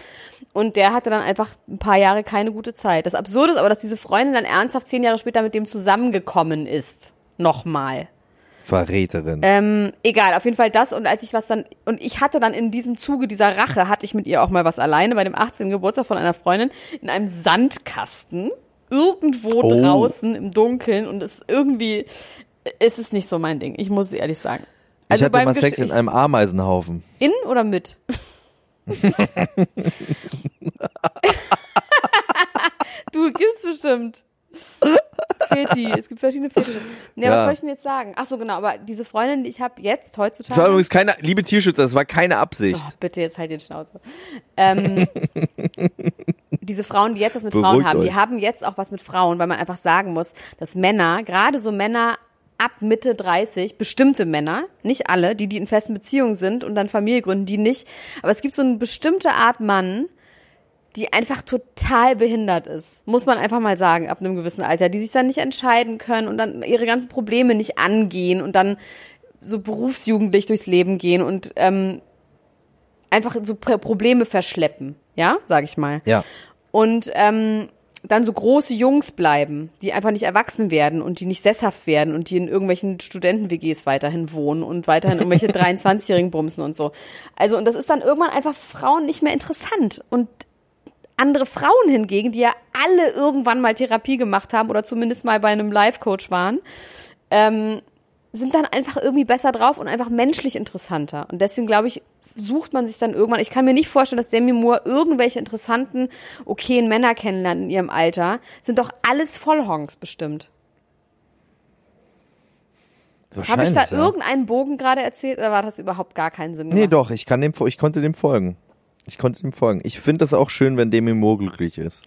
Speaker 1: Und der hatte dann einfach ein paar Jahre keine gute Zeit. Das Absurde ist aber, dass diese Freundin Freundin dann ernsthaft zehn Jahre später mit dem zusammengekommen ist. Nochmal.
Speaker 2: Verräterin.
Speaker 1: Ähm, egal, auf jeden Fall das und als ich was dann und ich hatte dann in diesem Zuge dieser Rache hatte ich mit ihr auch mal was alleine bei dem 18. Geburtstag von einer Freundin in einem Sandkasten irgendwo
Speaker 2: Oh.
Speaker 1: draußen im Dunkeln und es irgendwie es ist nicht so mein Ding. Ich muss ehrlich sagen.
Speaker 2: ich hatte mal Sex in einem Ameisenhaufen.
Speaker 1: in oder mit? du gibst bestimmt. Feti, es gibt verschiedene Fetische. Nee, was
Speaker 2: Ja.
Speaker 1: soll ich denn jetzt sagen? Ach so, genau, aber diese Freundin, die ich habe jetzt heutzutage.
Speaker 2: Das war übrigens keine, liebe Tierschützer, das war keine Absicht.
Speaker 1: Oh, bitte, jetzt halt den Schnauze. Ähm, diese Frauen, die jetzt was mit Frauen
Speaker 2: Beruhigt
Speaker 1: haben, die
Speaker 2: euch.
Speaker 1: haben jetzt auch was mit Frauen, weil man einfach sagen muss, dass Männer, gerade so Männer ab Mitte 30, bestimmte Männer, nicht alle, die, die in festen Beziehungen sind und dann Familie gründen, die nicht, aber es gibt so eine bestimmte Art Mann, die einfach total behindert ist, muss man einfach mal sagen, ab einem gewissen Alter, die sich dann nicht entscheiden können und dann ihre ganzen Probleme nicht angehen und dann so berufsjugendlich durchs Leben gehen und ähm, einfach so Pro- Probleme verschleppen, ja, sag ich mal.
Speaker 2: Ja.
Speaker 1: Und ähm, dann so große Jungs bleiben, die einfach nicht erwachsen werden und die nicht sesshaft werden und die in irgendwelchen Studenten-WGs weiterhin wohnen und weiterhin irgendwelche 23-Jährigen bumsen und so. Also, und das ist dann irgendwann einfach Frauen nicht mehr interessant. Und andere Frauen hingegen, die ja alle irgendwann mal Therapie gemacht haben oder zumindest mal bei einem Life-Coach waren, ähm, sind dann einfach irgendwie besser drauf und einfach menschlich interessanter. Und deswegen glaube ich, sucht man sich dann irgendwann. Ich kann mir nicht vorstellen, dass Demi Moore irgendwelche interessanten, okayen Männer kennenlernt in ihrem Alter. Sind doch alles Vollhonks bestimmt. Habe ich da
Speaker 2: ja.
Speaker 1: irgendeinen Bogen gerade erzählt oder war das überhaupt gar keinen Sinn
Speaker 2: Nee,
Speaker 1: gemacht?
Speaker 2: doch, ich kann dem, ich konnte dem folgen. Ich konnte dem folgen. Ich finde das auch schön, wenn Demi Moore glücklich ist.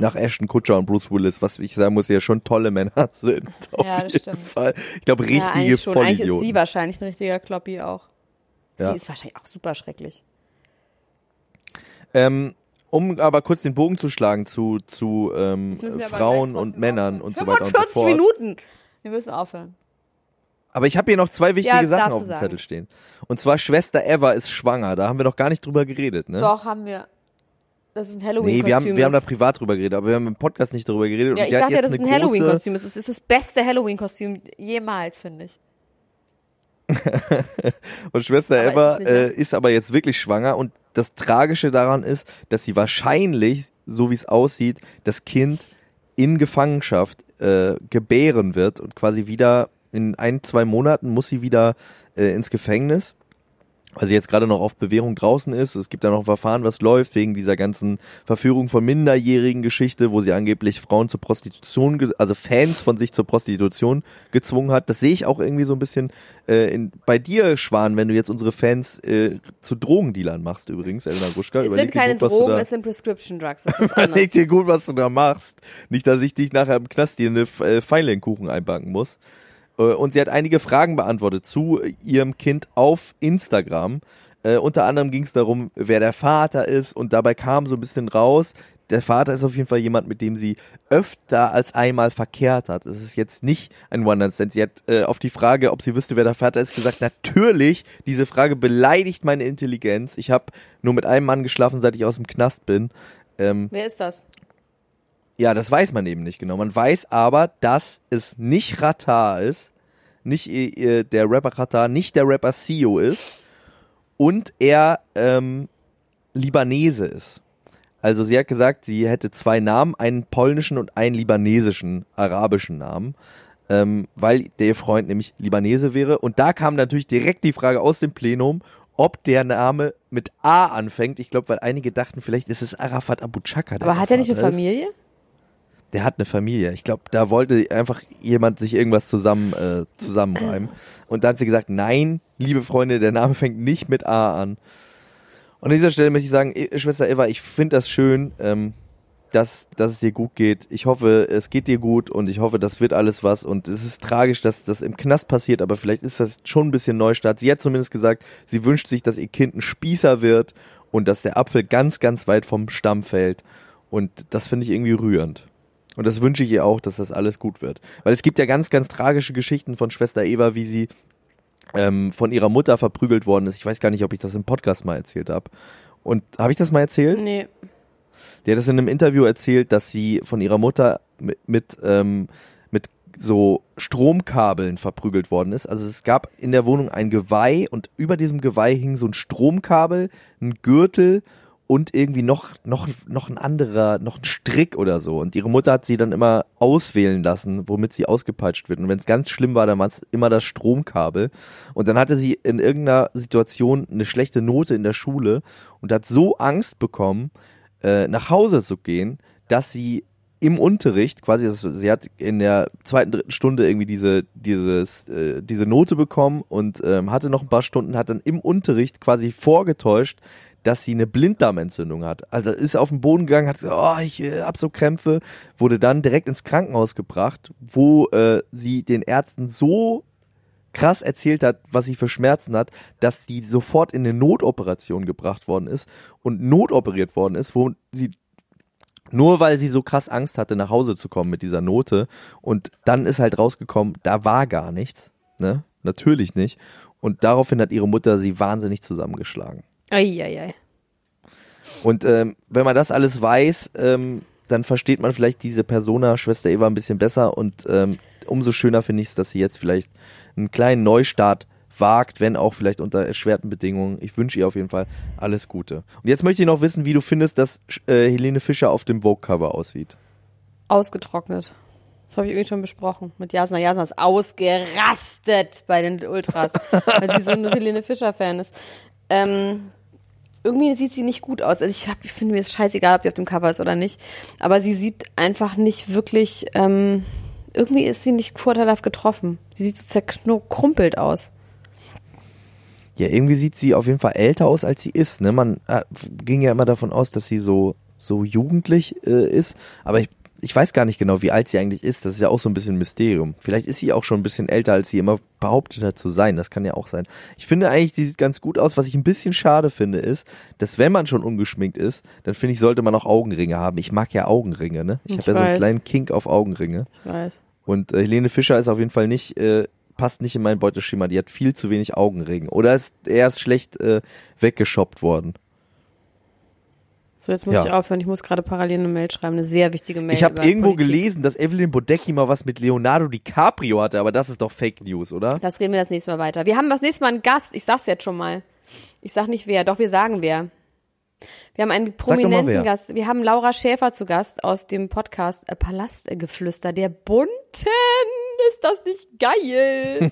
Speaker 2: Nach Ashton Kutcher und Bruce Willis, was ich sagen muss, ja schon tolle Männer sind. Auf
Speaker 1: Ja, das
Speaker 2: jeden
Speaker 1: stimmt.
Speaker 2: Fall. Ich glaube,
Speaker 1: ja,
Speaker 2: richtige
Speaker 1: eigentlich schon. Eigentlich ist sie
Speaker 2: Vollidioten.
Speaker 1: wahrscheinlich ein richtiger Kloppi auch.
Speaker 2: Ja.
Speaker 1: Sie ist wahrscheinlich auch super schrecklich.
Speaker 2: Ähm, um aber kurz den Bogen zu schlagen zu, zu ähm, Frauen und Männern und so weiter und so
Speaker 1: 45
Speaker 2: fort.
Speaker 1: Minuten. Wir müssen aufhören.
Speaker 2: Aber ich habe hier noch zwei wichtige
Speaker 1: Ja,
Speaker 2: Sachen auf dem
Speaker 1: sagen.
Speaker 2: Zettel stehen. Und zwar Schwester Eva ist schwanger. Da haben wir noch gar nicht drüber geredet, ne?
Speaker 1: Doch, haben wir. Das ist ein
Speaker 2: Nee,
Speaker 1: Halloween-Kostüm.
Speaker 2: wir haben, wir haben da privat drüber geredet, aber wir haben im Podcast nicht darüber geredet.
Speaker 1: ja,
Speaker 2: und
Speaker 1: ich dachte ja, das ist ein Halloween-Kostüm. Es ist, das beste Halloween-Kostüm jemals, finde ich.
Speaker 2: Und Schwester
Speaker 1: Aber
Speaker 2: Eva
Speaker 1: ist
Speaker 2: äh, ist aber jetzt wirklich schwanger und das Tragische daran ist, dass sie wahrscheinlich, so wie es aussieht, das Kind in Gefangenschaft äh, gebären wird und quasi wieder in ein, zwei Monaten muss sie wieder äh, ins Gefängnis, weil sie jetzt gerade noch auf Bewährung draußen ist. Es gibt da noch ein Verfahren, was läuft wegen dieser ganzen Verführung von minderjährigen Geschichte, wo sie angeblich Frauen zur Prostitution, also Fans von sich zur Prostitution gezwungen hat. Das sehe ich auch irgendwie so ein bisschen äh, in, bei dir, Schwan, wenn du jetzt unsere Fans äh, zu Drogendealern machst übrigens, Elena Gruschka.
Speaker 1: Es sind keine
Speaker 2: gut,
Speaker 1: Drogen,
Speaker 2: da-
Speaker 1: es sind Prescription Drugs.
Speaker 2: Überleg dir gut, was du da machst. Nicht, dass ich dich nachher im Knast dir eine äh, Pfeile in den Kuchen einbacken muss. Äh, Und sie hat einige Fragen beantwortet zu äh, ihrem Kind auf Instagram. Äh, unter anderem ging es darum, wer der Vater ist und dabei kam so ein bisschen raus, der Vater ist auf jeden Fall jemand, mit dem sie öfter als einmal verkehrt hat. Es ist jetzt nicht ein One-Night-Stand. Sie hat äh, auf die Frage, ob sie wüsste, wer der Vater ist, gesagt, natürlich, diese Frage beleidigt meine Intelligenz. Ich habe nur mit einem Mann geschlafen, seit ich aus dem Knast bin. Ähm,
Speaker 1: Wer ist das?
Speaker 2: Ja, das weiß man eben nicht genau. Man weiß aber, dass es nicht Ratar ist, nicht äh, der Rapper Ratar, nicht der Rapper Sio ist und er ähm, Libanese ist. Also sie hat gesagt, sie hätte zwei Namen, einen polnischen und einen libanesischen, arabischen Namen, ähm, weil der Freund nämlich Libanese wäre. Und da kam natürlich direkt die Frage aus dem Plenum, ob der Name mit A anfängt. Ich glaube, weil einige dachten, vielleicht ist es Arafat Abu Chaka.
Speaker 1: Aber hat er nicht eine
Speaker 2: Vater ist. Der hat eine Familie. Ich glaube, da wollte einfach jemand sich irgendwas zusammen äh, zusammenreimen. Und dann hat sie gesagt, nein, liebe Freunde, der Name fängt nicht mit A an. Und an dieser Stelle möchte ich sagen, Schwester Eva, ich finde das schön, ähm, dass, dass es dir gut geht. Ich hoffe, es geht dir gut und ich hoffe, das wird alles was. Und es ist tragisch, dass das im Knast passiert, aber vielleicht ist das schon ein bisschen Neustart. Sie hat zumindest gesagt, sie wünscht sich, dass ihr Kind ein Spießer wird und dass der Apfel ganz, ganz weit vom Stamm fällt. Und das finde ich irgendwie rührend. Und das wünsche ich ihr auch, dass das alles gut wird. Weil es gibt ja ganz, ganz tragische Geschichten von Schwester Eva, wie sie ähm, von ihrer Mutter verprügelt worden ist. Ich weiß gar nicht, ob ich das im Podcast mal erzählt habe. Und habe ich das mal erzählt?
Speaker 1: Nee.
Speaker 2: Die hat das in einem Interview erzählt, dass sie von ihrer Mutter mit, mit, ähm, mit so Stromkabeln verprügelt worden ist. Also es gab in der Wohnung ein Geweih und über diesem Geweih hing so ein Stromkabel, ein Gürtel und irgendwie noch, noch, noch ein anderer, noch ein Strick oder so. Und ihre Mutter hat sie dann immer auswählen lassen, womit sie ausgepeitscht wird. Und wenn es ganz schlimm war, dann war es immer das Stromkabel. Und dann hatte sie in irgendeiner Situation eine schlechte Note in der Schule und hat so Angst bekommen, äh, nach Hause zu gehen, dass sie im Unterricht, quasi, sie hat in der zweiten, dritten Stunde irgendwie diese, dieses, äh, diese Note bekommen und ähm, hatte noch ein paar Stunden, hat dann im Unterricht quasi vorgetäuscht, dass sie eine Blinddarmentzündung hat. Also ist auf den Boden gegangen, hat gesagt, oh, ich äh, hab so Krämpfe, wurde dann direkt ins Krankenhaus gebracht, wo äh, sie den Ärzten so krass erzählt hat, was sie für Schmerzen hat, dass sie sofort in eine Notoperation gebracht worden ist und notoperiert worden ist, wo sie nur weil sie so krass Angst hatte, nach Hause zu kommen mit dieser Note. Und dann ist halt rausgekommen, da war gar nichts. Ne? Natürlich nicht. Und daraufhin hat ihre Mutter sie wahnsinnig zusammengeschlagen.
Speaker 1: Eieiei.
Speaker 2: Und ähm, wenn man das alles weiß, ähm, dann versteht man vielleicht diese Persona Schwester Eva ein bisschen besser und ähm, umso schöner finde ich es, dass sie jetzt vielleicht einen kleinen Neustart wagt, wenn auch vielleicht unter erschwerten Bedingungen. Ich wünsche ihr auf jeden Fall alles Gute. Und jetzt möchte ich noch wissen, wie du findest, dass äh, Helene Fischer auf dem Vogue-Cover aussieht.
Speaker 1: Ausgetrocknet. Das habe ich irgendwie schon besprochen. Mit Jasna. Jasna ist ausgerastet bei den Ultras, weil sie so ein Helene Fischer-Fan ist. Ähm, irgendwie sieht sie nicht gut aus. Also ich, ich finde mir es scheißegal, ob die auf dem Cover ist oder nicht. Aber sie sieht einfach nicht wirklich, ähm, irgendwie ist sie nicht vorteilhaft getroffen. Sie sieht so zerkrumpelt aus.
Speaker 2: Ja, irgendwie sieht sie auf jeden Fall älter aus, als sie ist. Ne? Man äh, ging ja immer davon aus, dass sie so so jugendlich äh, ist, aber ich ich weiß gar nicht genau, wie alt sie eigentlich ist. Das ist ja auch so ein bisschen ein Mysterium. Vielleicht ist sie auch schon ein bisschen älter, als sie immer behauptet hat zu sein. Das kann ja auch sein. Ich finde eigentlich, sie sieht ganz gut aus. Was ich ein bisschen schade finde, ist, dass wenn man schon ungeschminkt ist, dann finde ich, sollte man auch Augenringe haben. Ich mag ja Augenringe, ne? Ich, ich habe ja so einen kleinen Kink auf Augenringe.
Speaker 1: Ich weiß.
Speaker 2: Und äh, Helene Fischer ist auf jeden Fall nicht, äh, passt nicht in mein Beuteschema. Die hat viel zu wenig Augenringe. Oder ist erst schlecht äh, weggeschoppt worden.
Speaker 1: So, jetzt muss ja. ich aufhören. Ich muss gerade parallel eine Mail schreiben, eine sehr wichtige Mail.
Speaker 2: Ich habe irgendwo Politik. gelesen, dass Evelyn Bodecki mal was mit Leonardo DiCaprio hatte, aber das ist doch Fake News, oder?
Speaker 1: Das reden wir das nächste Mal weiter. Wir haben das nächste Mal einen Gast. Ich sag's jetzt schon mal. Ich sag nicht wer, doch wir sagen wer. Wir haben einen prominenten Gast. Wir haben Laura Schäfer zu Gast aus dem Podcast Palastgeflüster der Bunten. Ist das nicht geil?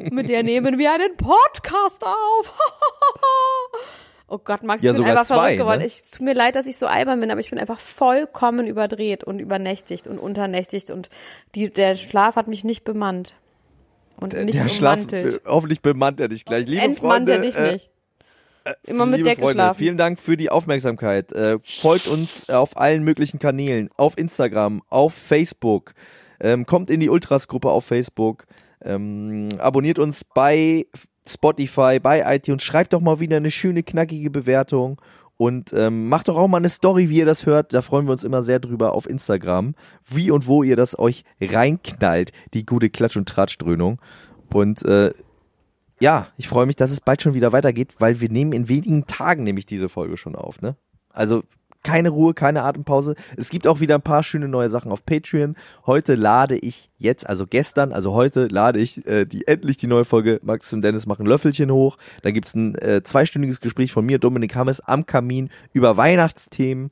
Speaker 1: Mit der nehmen wir einen Podcast auf. Oh Gott, Max, ja, ich bin einfach zwei, verrückt geworden. Ne? Ich, es tut mir leid, dass ich so albern bin, aber ich bin einfach vollkommen überdreht und übernächtigt und unternächtigt und die, der Schlaf hat mich nicht bemannt. Und der, nicht der Schlaf,
Speaker 2: hoffentlich bemannt er dich gleich. Liebe Entmannt Freunde, er dich
Speaker 1: äh, nicht. Immer mit Decke Freunde, schlafen.
Speaker 2: Vielen Dank für die Aufmerksamkeit. Äh, folgt uns auf allen möglichen Kanälen, auf Instagram, auf Facebook. Ähm, kommt in die Ultras-Gruppe auf Facebook. Ähm, abonniert uns bei Spotify, bei iTunes. Schreibt doch mal wieder eine schöne, knackige Bewertung. Und ähm, macht doch auch mal eine Story, wie ihr das hört. Da freuen wir uns immer sehr drüber auf Instagram. Wie und wo ihr das euch reinknallt, die gute Klatsch- und Tratschdröhnung. Und äh, ja, ich freue mich, dass es bald schon wieder weitergeht, weil wir nehmen in wenigen Tagen nämlich diese Folge schon auf, ne? Also keine Ruhe, keine Atempause. Es gibt auch wieder ein paar schöne neue Sachen auf Patreon. Heute lade ich jetzt, also gestern, also heute lade ich äh, die endlich die neue Folge Max und Dennis machen Löffelchen hoch. Da gibt's ein äh, zweistündiges Gespräch von mir, Dominik Hammes, am Kamin über Weihnachtsthemen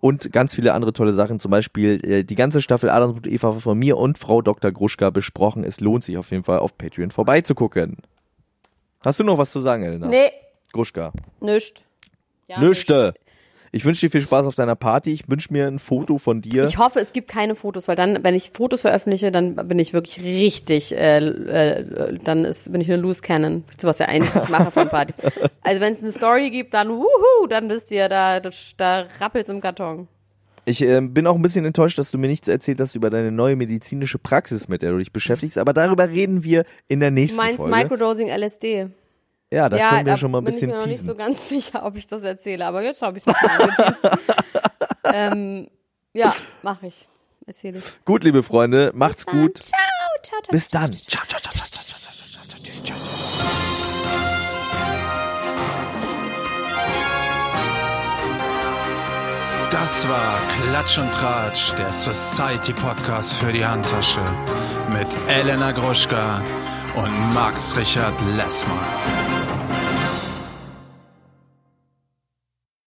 Speaker 2: und ganz viele andere tolle Sachen. Zum Beispiel äh, die ganze Staffel Adams und Eva von mir und Frau Dr. Gruschka besprochen. Es lohnt sich auf jeden Fall auf Patreon vorbeizugucken. Hast du noch was zu sagen, Elena?
Speaker 1: Nee.
Speaker 2: Gruschka.
Speaker 1: Nüscht.
Speaker 2: Ja, Nüschte. Ich wünsche dir viel Spaß auf deiner Party. Ich wünsche mir ein Foto von dir.
Speaker 1: Ich hoffe, es gibt keine Fotos, weil dann, wenn ich Fotos veröffentliche, dann bin ich wirklich richtig, äh, äh, dann ist, bin ich eine Loose Cannon, was ja eigentlich nicht mache von Partys. Also wenn es eine Story gibt, dann wuhu, dann wisst ihr, da, da, da rappelt's im Karton.
Speaker 2: Ich äh, bin auch ein bisschen enttäuscht, dass du mir nichts erzählt hast über deine neue medizinische Praxis, mit der du dich beschäftigst. Aber darüber reden wir in der nächsten Folge.
Speaker 1: Du meinst Microdosing LSD?
Speaker 2: Ja, da ja, können wir da schon mal ein bisschen
Speaker 1: teasen.
Speaker 2: Ich
Speaker 1: bin mir noch nicht so ganz sicher, ob ich das erzähle, aber jetzt habe ich es mal ähm, Ja, mache ich. Erzähle ich.
Speaker 2: Gut, liebe Freunde, macht's gut.
Speaker 1: Ciao, ciao, ciao.
Speaker 2: Bis dann. Ciao, ciao, ciao, ciao, ciao, ciao, ciao, ciao.
Speaker 3: Das war Klatsch und Tratsch, der Society Podcast für die Handtasche mit Elena Gruschka und Max Richard Lessmann.